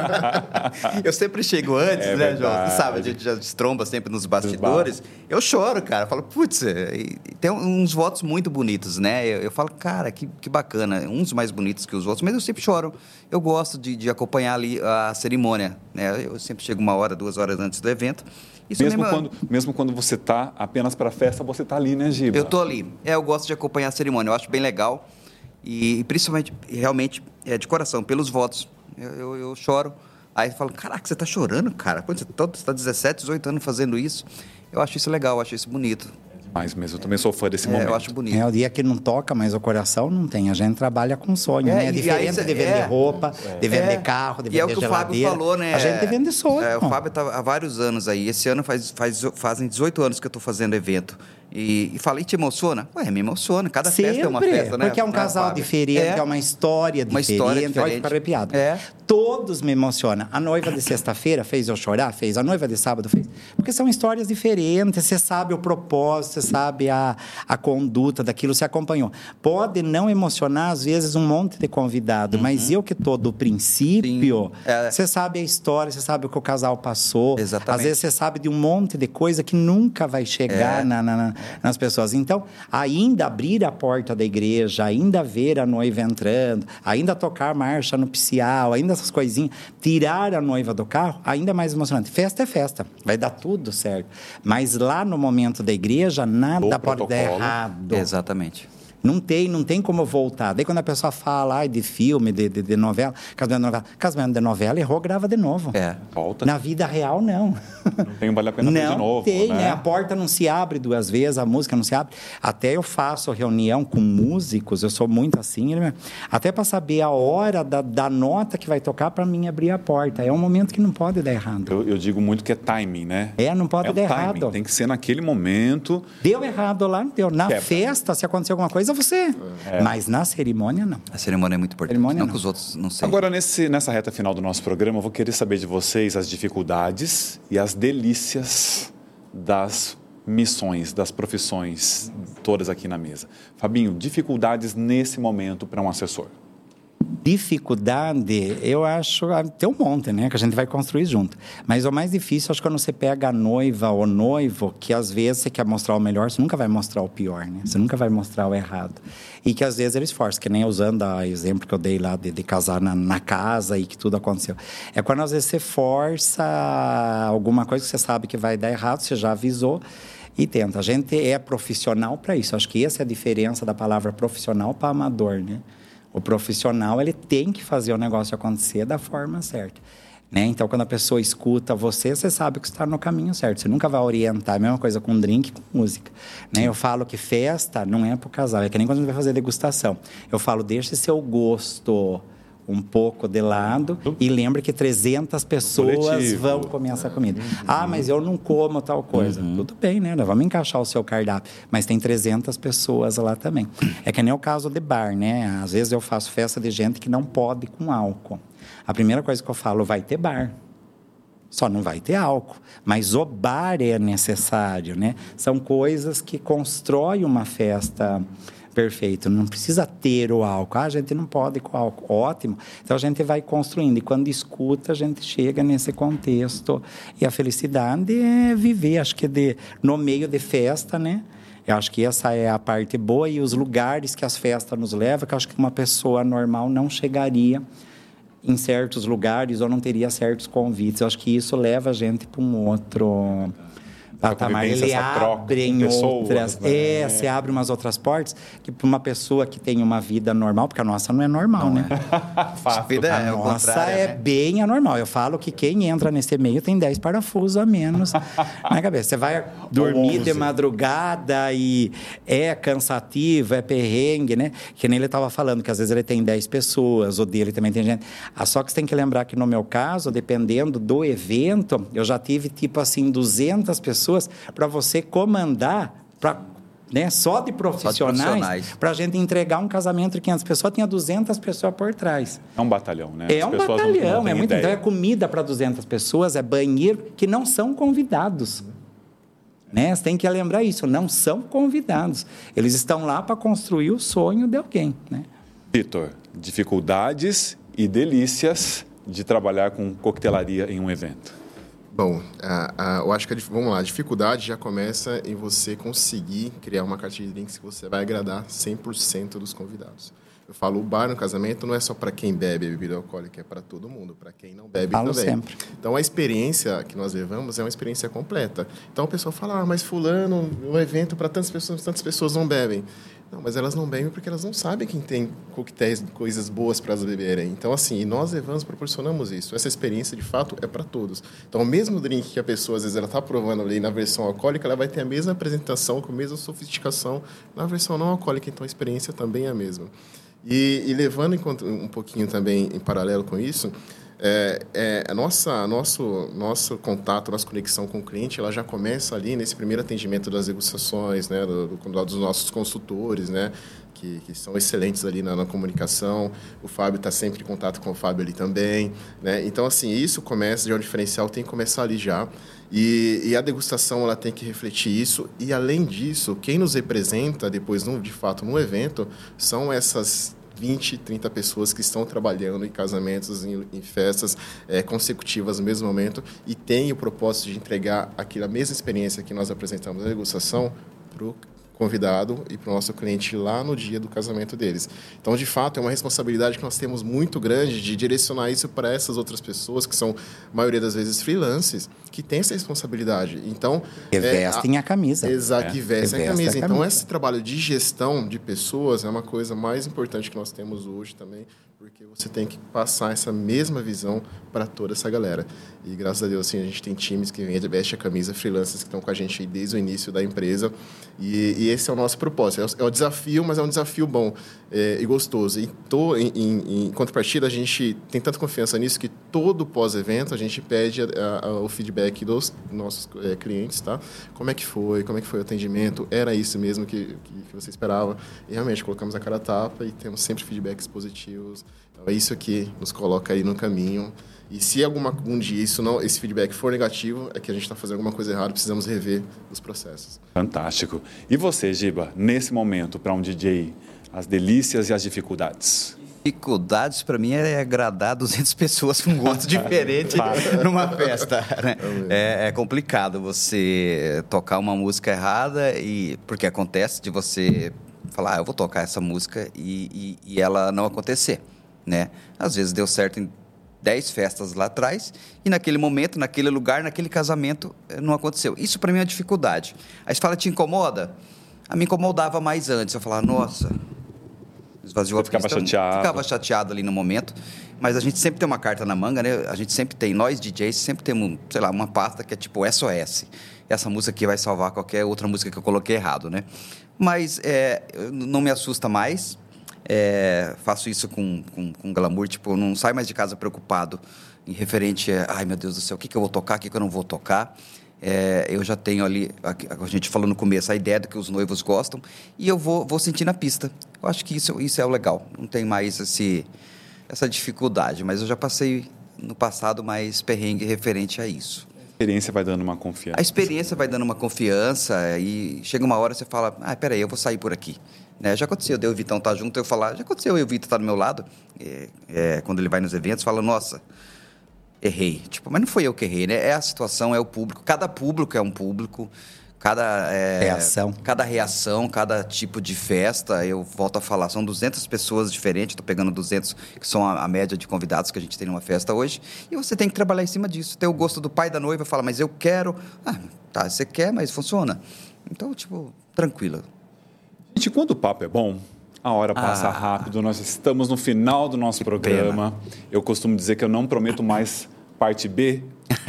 eu sempre chego antes, É né, João? sabe, a gente já destromba sempre nos bastidores. Eu choro, cara. Eu falo, putz, é, tem uns votos muito bonitos, né? Eu, eu falo, cara, que, que bacana. Uns mais bonitos que os outros, mas eu sempre choro. Eu gosto de, de acompanhar ali a cerimônia, né? Eu sempre chego uma hora, duas horas antes do evento. Isso Mesmo me- quando, mesmo quando você tá apenas para festa, você tá ali, né, Giba? Eu tô ali. É, eu gosto de acompanhar a cerimônia. Eu acho bem legal. E, e principalmente, realmente, é, de coração, pelos votos. Eu, eu, eu choro. Aí eu falo, caraca, você tá chorando, cara? Quando você está 17, 18 anos fazendo isso. Eu acho isso legal, eu acho isso bonito. Mas mesmo, eu também sou fã desse É, momento. eu acho bonito. É o dia que não toca, mas o coração não tem. A gente trabalha com sonho, É, né? É e aí diferente cê- de vender é. roupa, de vender É. carro, de E vender é o que o Fábio geladeira. falou, né? A gente vende sonho. É, o Fábio está há vários anos aí. Esse ano faz, faz, fazem 18 anos que eu estou fazendo evento. E, e falei, te emociona? Ué, me emociona. Cada Sempre, festa é uma festa, né? porque é um né, casal Fábio? diferente, é. uma história Uma diferente. história Olha, diferente. fico arrepiado. É. Todos me emocionam. A noiva de sexta-feira fez eu chorar? Fez. A noiva de sábado fez. Porque são histórias diferentes. Você sabe o propósito, você sabe a, a conduta daquilo, você acompanhou. Pode não emocionar, às vezes, um monte de convidado, mas eu que estou do princípio, Uhum. É. você sabe a história, você sabe o que o casal passou. Exatamente. Às vezes você sabe de um monte de coisa que nunca vai chegar É. na- na- na- nas pessoas. Então, ainda abrir a porta da igreja, ainda ver a noiva entrando, ainda tocar marcha nupcial, ainda essas coisinhas, tirar a noiva do carro, ainda mais emocionante. Festa é festa, vai dar tudo certo. Mas lá no momento da igreja, nada pode dar errado. Exatamente. Não tem, não tem como voltar. Daí quando a pessoa fala ai, de filme, de, de, de novela, casamento de novela, casamento de novela, errou, grava de novo. É. Volta. Na vida real, não. Não tem vale a pena Não de novo. tem, né? né? A porta não se abre duas vezes, a música não se abre. Até eu faço reunião com músicos, eu sou muito assim, até para saber a hora da, da nota que vai tocar para mim abrir a porta. É um momento que não pode dar errado. Eu, eu digo muito que é timing, né? É, não pode é dar timing. errado. Tem que ser naquele momento. Deu errado lá, deu. Na Quebra. festa, se acontecer alguma coisa, você. Mas na cerimônia, não. A cerimônia é muito importante. Cerimônia não, não. que os outros não sei. Agora, nesse, nessa reta final do nosso programa, eu vou querer saber de vocês as dificuldades e as delícias das missões das profissões todas aqui na mesa. Fabinho, dificuldades nesse momento para um assessor? Dificuldade, eu acho, ah, tem um monte, né? Que a gente vai construir junto. Mas o mais difícil, acho que quando você pega a noiva ou noivo, que às vezes você quer mostrar o melhor, você nunca vai mostrar o pior, né? Você nunca vai mostrar o errado. E que às vezes eles forçam, que nem usando o exemplo que eu dei lá de, de casar na, na, casa e que tudo aconteceu. É quando às vezes você força alguma coisa que você sabe que vai dar errado, você já avisou e tenta. A gente é profissional para isso. Acho que essa é a diferença da palavra profissional para amador, né? O profissional ele tem que fazer o negócio acontecer da forma certa. Né? Então, quando a pessoa escuta você, você sabe que está no caminho certo. Você nunca vai orientar. A mesma coisa com drink, com música. Né? Eu falo que festa não é para o casal. É que nem quando a gente vai fazer degustação. Eu falo, deixe seu gosto um pouco de lado e lembre que 300 pessoas vão comer essa comida. Uhum. Ah, mas eu não como tal coisa. Uhum. Tudo bem, né? Vamos encaixar o seu cardápio. Mas tem 300 pessoas lá também. É que nem o caso de bar, né? Às vezes eu faço festa de gente que não pode com álcool. A primeira coisa que eu falo, vai ter bar. Só não vai ter álcool. Mas o bar é necessário, né? São coisas que constroem uma festa perfeito. Não precisa ter o álcool. Ah, a gente não pode com álcool. Ótimo. Então a gente vai construindo. E quando escuta, a gente chega nesse contexto. E a felicidade é viver, acho que de, no meio de festa, né? Eu acho que essa é a parte boa e os lugares que as festas nos levam, que eu acho que uma pessoa normal não chegaria em certos lugares ou não teria certos convites. Eu acho que isso leva a gente para um outro patamar. Ele abre em outras. Né? É, você abre umas outras portas que para uma pessoa que tem uma vida normal, porque a nossa não é normal, não né? É. a é, a nossa é né? bem anormal. Eu falo que quem entra nesse meio tem 10 parafusos a menos na cabeça. Você vai dormir de madrugada e é cansativo, é perrengue, né? Que nem ele estava falando, que às vezes ele tem 10 pessoas, o dele também tem gente. Ah, só que você tem que lembrar que no meu caso, dependendo do evento, eu já tive tipo assim 200 pessoas pessoas para você comandar, para né, só de profissionais, para a gente entregar um casamento de 500 pessoas, tinha 200 pessoas por trás. É um batalhão, né? É As um batalhão, é muito. Então é comida para 200 pessoas, é banheiro que não são convidados. Né? Você tem que lembrar isso, não são convidados. Eles estão lá para construir o sonho de alguém. Né? Vitor, dificuldades e delícias de trabalhar com coquetelaria em um evento. Bom, eu acho que, a, vamos lá, a dificuldade já começa em você conseguir criar uma carta de drinks que você vai agradar 100% dos convidados. Eu falo, o bar no casamento não é só para quem bebe bebida alcoólica, é para todo mundo, para quem não bebe falo também. Sempre. Então, a experiência que nós levamos é uma experiência completa. Então, o pessoal fala, ah, mas fulano, um evento para tantas pessoas, tantas pessoas não bebem. Não, mas elas não bebem porque elas não sabem que tem coquetéis, coisas boas para elas beberem. Então, assim, nós, Evans, proporcionamos isso. Essa experiência, de fato, é para todos. Então, o mesmo drink que a pessoa, às vezes, ela está provando ali na versão alcoólica, ela vai ter a mesma apresentação, com a mesma sofisticação na versão não alcoólica. Então, a experiência também é a mesma. E, e levando um pouquinho também em paralelo com isso, é, é, a nossa, nosso, nosso contato, nossa conexão com o cliente, ela já começa ali nesse primeiro atendimento das negociações, né, do, do, dos nossos consultores, né, que, que são excelentes ali na, na comunicação. O Fábio está sempre em contato com o Fábio ali também, né. Então, assim, isso começa, de um diferencial tem que começar ali já. E, e, a degustação ela tem que refletir isso. E, além disso, quem nos representa depois, no, de fato, no evento, são essas 20, 30 pessoas que estão trabalhando em casamentos, em, em festas é, consecutivas no mesmo momento e tem o propósito de entregar aquela mesma experiência que nós apresentamos na degustação para convidado e para o nosso cliente lá no dia do casamento deles. Então, de fato, é uma responsabilidade que nós temos muito grande de direcionar isso para essas outras pessoas que são, a maioria das vezes, freelancers, que têm essa responsabilidade. Então, que vestem é, a, a, camisa. Exato, é. que vestem a camisa. a camisa. Então, esse trabalho de gestão de pessoas é uma coisa mais importante que nós temos hoje também, porque você tem que passar essa mesma visão para toda essa galera. E graças a Deus, assim, a gente tem times que vestem a camisa, freelancers que estão com a gente desde o início da empresa. E, e esse é o nosso propósito. É o, é o desafio, mas é um desafio bom é, e gostoso. E tô, em, em, em, contrapartida, a gente tem tanta confiança nisso que todo pós-evento a gente pede a, a, o feedback dos nossos é, clientes, tá? Como é que foi? Como é que foi o atendimento? Era isso mesmo que, que, que você esperava? E realmente colocamos a cara a tapa e temos sempre feedbacks positivos Então é isso que nos coloca aí no caminho. E se alguma, algum dia isso não, esse feedback for negativo, é que a gente está fazendo alguma coisa errada, precisamos rever os processos. Fantástico. E você, Giba, nesse momento, para um DJ, as delícias e as dificuldades? Dificuldades para mim é agradar 200 pessoas com gosto diferente numa festa. Né? É, é, complicado você tocar uma música errada e porque acontece de você falar, ah, eu vou tocar essa música e, e, e ela não acontecer, né? Às vezes deu certo em 10 festas lá atrás e naquele momento, naquele lugar, naquele casamento eh, não aconteceu. Isso para mim é uma dificuldade. Aí você fala, te incomoda? A me incomodava mais antes. Eu falava, nossa, esvaziou Você a ficava chateado. Ficava chateado ali no momento. Mas a gente sempre tem uma carta na manga, né? A gente sempre tem, nós DJs, sempre temos, sei lá, uma pasta que é tipo SOS. Essa música aqui vai salvar qualquer outra música que eu coloquei errado, né? Mas é, não me assusta mais. É, faço isso com, com, com glamour, tipo, não saio mais de casa preocupado em referente a, ai meu Deus do céu, o que, que eu vou tocar, o que, que eu não vou tocar. É, eu já tenho ali, a, a, gente falou no começo, a ideia do que os noivos gostam, e eu vou, vou sentir na pista. Eu acho que isso, isso é o legal. Não tem mais esse, essa dificuldade, mas eu já passei no passado mais perrengue referente a isso. A experiência vai dando uma confiança. A experiência vai dando uma confiança e chega uma hora você fala, ah, peraí, eu vou sair por aqui. Né? Já aconteceu, eu e o Vitão estar tá junto, eu falar, já aconteceu, eu e o Vitor estar tá do meu lado, é, é, quando ele vai nos eventos, fala, nossa, errei. Tipo, mas não foi eu que errei, né? É a situação, é o público. Cada público é um público. Cada é, reação. Cada reação, cada tipo de festa, eu volto a falar, são 200 pessoas diferentes, estou pegando 200, que são a, a, média de convidados que a gente tem numa festa hoje, e você tem que trabalhar em cima disso. Ter o gosto do pai da noiva, fala, mas eu quero. Ah, tá, você quer, mas funciona. Então, tipo, tranquilo. Gente, quando o papo é bom, a hora passa ah, rápido, nós estamos no final do nosso programa. Pena. Eu costumo dizer que eu não prometo mais parte B,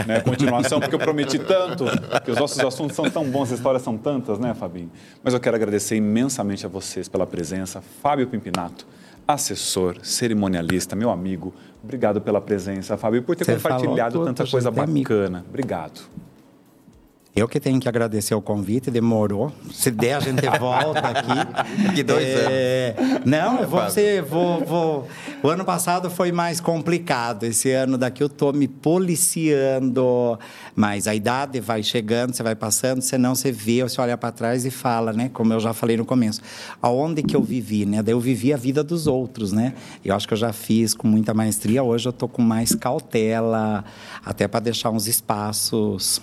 né, continuação, porque eu prometi tanto, que os nossos assuntos são tão bons, as histórias são tantas, né, Fabinho? Mas eu quero agradecer imensamente a vocês pela presença. Fábio Pimpinato, assessor, cerimonialista, meu amigo, obrigado pela presença, Fábio, por ter Você compartilhado tanta coisa bacana. Amigo. Obrigado. Eu que tenho que agradecer o convite, demorou. Se der, a gente volta aqui. Que dois é... anos. Não, eu vou, ser, vou, vou. O ano passado foi mais complicado. Esse ano daqui eu estou me policiando. Mas a idade vai chegando, você vai passando, senão você vê, você olha para trás e fala, né? Como eu já falei no começo. Aonde que eu vivi, né? Daí eu vivi a vida dos outros, né? Eu acho que eu já fiz com muita maestria. Hoje eu estou com mais cautela, até para deixar uns espaços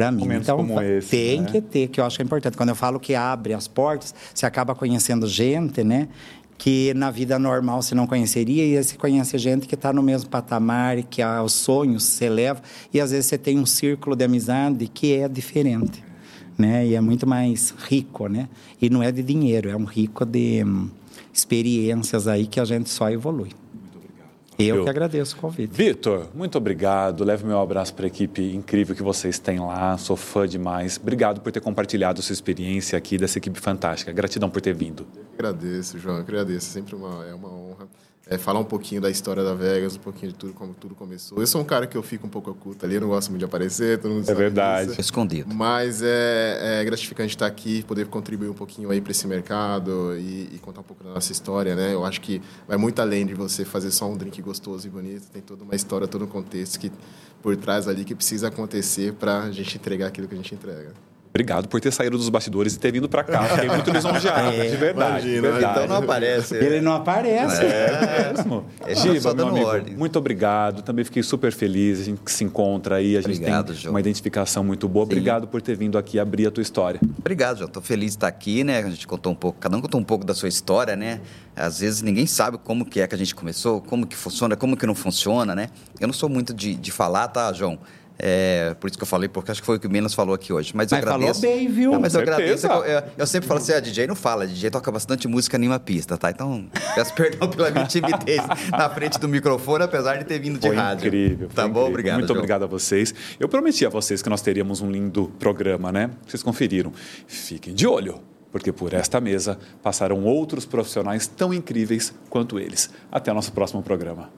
para mim. Momentos então, esse, tem né? que ter, que eu acho que é importante. Quando eu falo que abre as portas, você acaba conhecendo gente, né? Que na vida normal você não conheceria, e você conhece gente que está no mesmo patamar, que os sonhos se eleva, e às vezes você tem um círculo de amizade que é diferente, né? E é muito mais rico, né? E não é de dinheiro, é um rico de hum, experiências aí que a gente só evolui. Eu, que agradeço o convite. Vitor, muito obrigado. Leve meu abraço para a equipe incrível que vocês têm lá. Sou fã demais. Obrigado por ter compartilhado sua experiência aqui dessa equipe fantástica. Gratidão por ter vindo. Eu agradeço, João. Eu agradeço. Sempre uma, é uma honra é, falar um pouquinho da história da Vegas, um pouquinho de tudo, como tudo começou. Eu sou um cara que eu fico um pouco oculto ali, eu não gosto muito de aparecer, todo mundo É verdade. Disso. Escondido. Mas é, é, gratificante estar aqui, poder contribuir um pouquinho aí para esse mercado e, e, contar um pouco da nossa história, né? Eu acho que vai muito além de você fazer só um drink gostoso e bonito, tem toda uma história, todo um contexto que por trás ali que precisa acontecer para a gente entregar aquilo que a gente entrega. Obrigado por ter saído dos bastidores e ter vindo para cá. Fiquei muito lisonjeado, é, de verdade, imagina, verdade. Então não aparece. Ele não aparece. É, mesmo. É, Giba, meu amigo, ordem. muito obrigado. Também fiquei super feliz. A gente se encontra aí, a gente obrigado, tem João. uma identificação muito boa. Sim. Obrigado por ter vindo aqui abrir a tua história. Obrigado, João. Estou feliz de estar aqui, né? A gente contou um pouco, cada um contou um pouco da sua história, né? Às vezes ninguém sabe como que é que a gente começou, como que funciona, como que não funciona, né? Eu não sou muito de, de falar, tá, João? É, por isso que eu falei, porque acho que foi o que menos falou aqui hoje. Mas, mas eu agradeço. falou bem, viu? Não, mas eu agradeço. Eu, eu, eu, sempre falo assim, a ah, DJ não fala, a DJ toca bastante música em uma pista, tá? Então, peço perdão pela minha timidez na frente do microfone, apesar de ter vindo de foi rádio. Incrível. Tá bom? Incrível. Obrigado. Muito João. obrigado a vocês. Eu prometi a vocês que nós teríamos um lindo programa, né? Vocês conferiram. Fiquem de olho porque por esta mesa passarão outros profissionais tão incríveis quanto eles. Até o nosso próximo programa.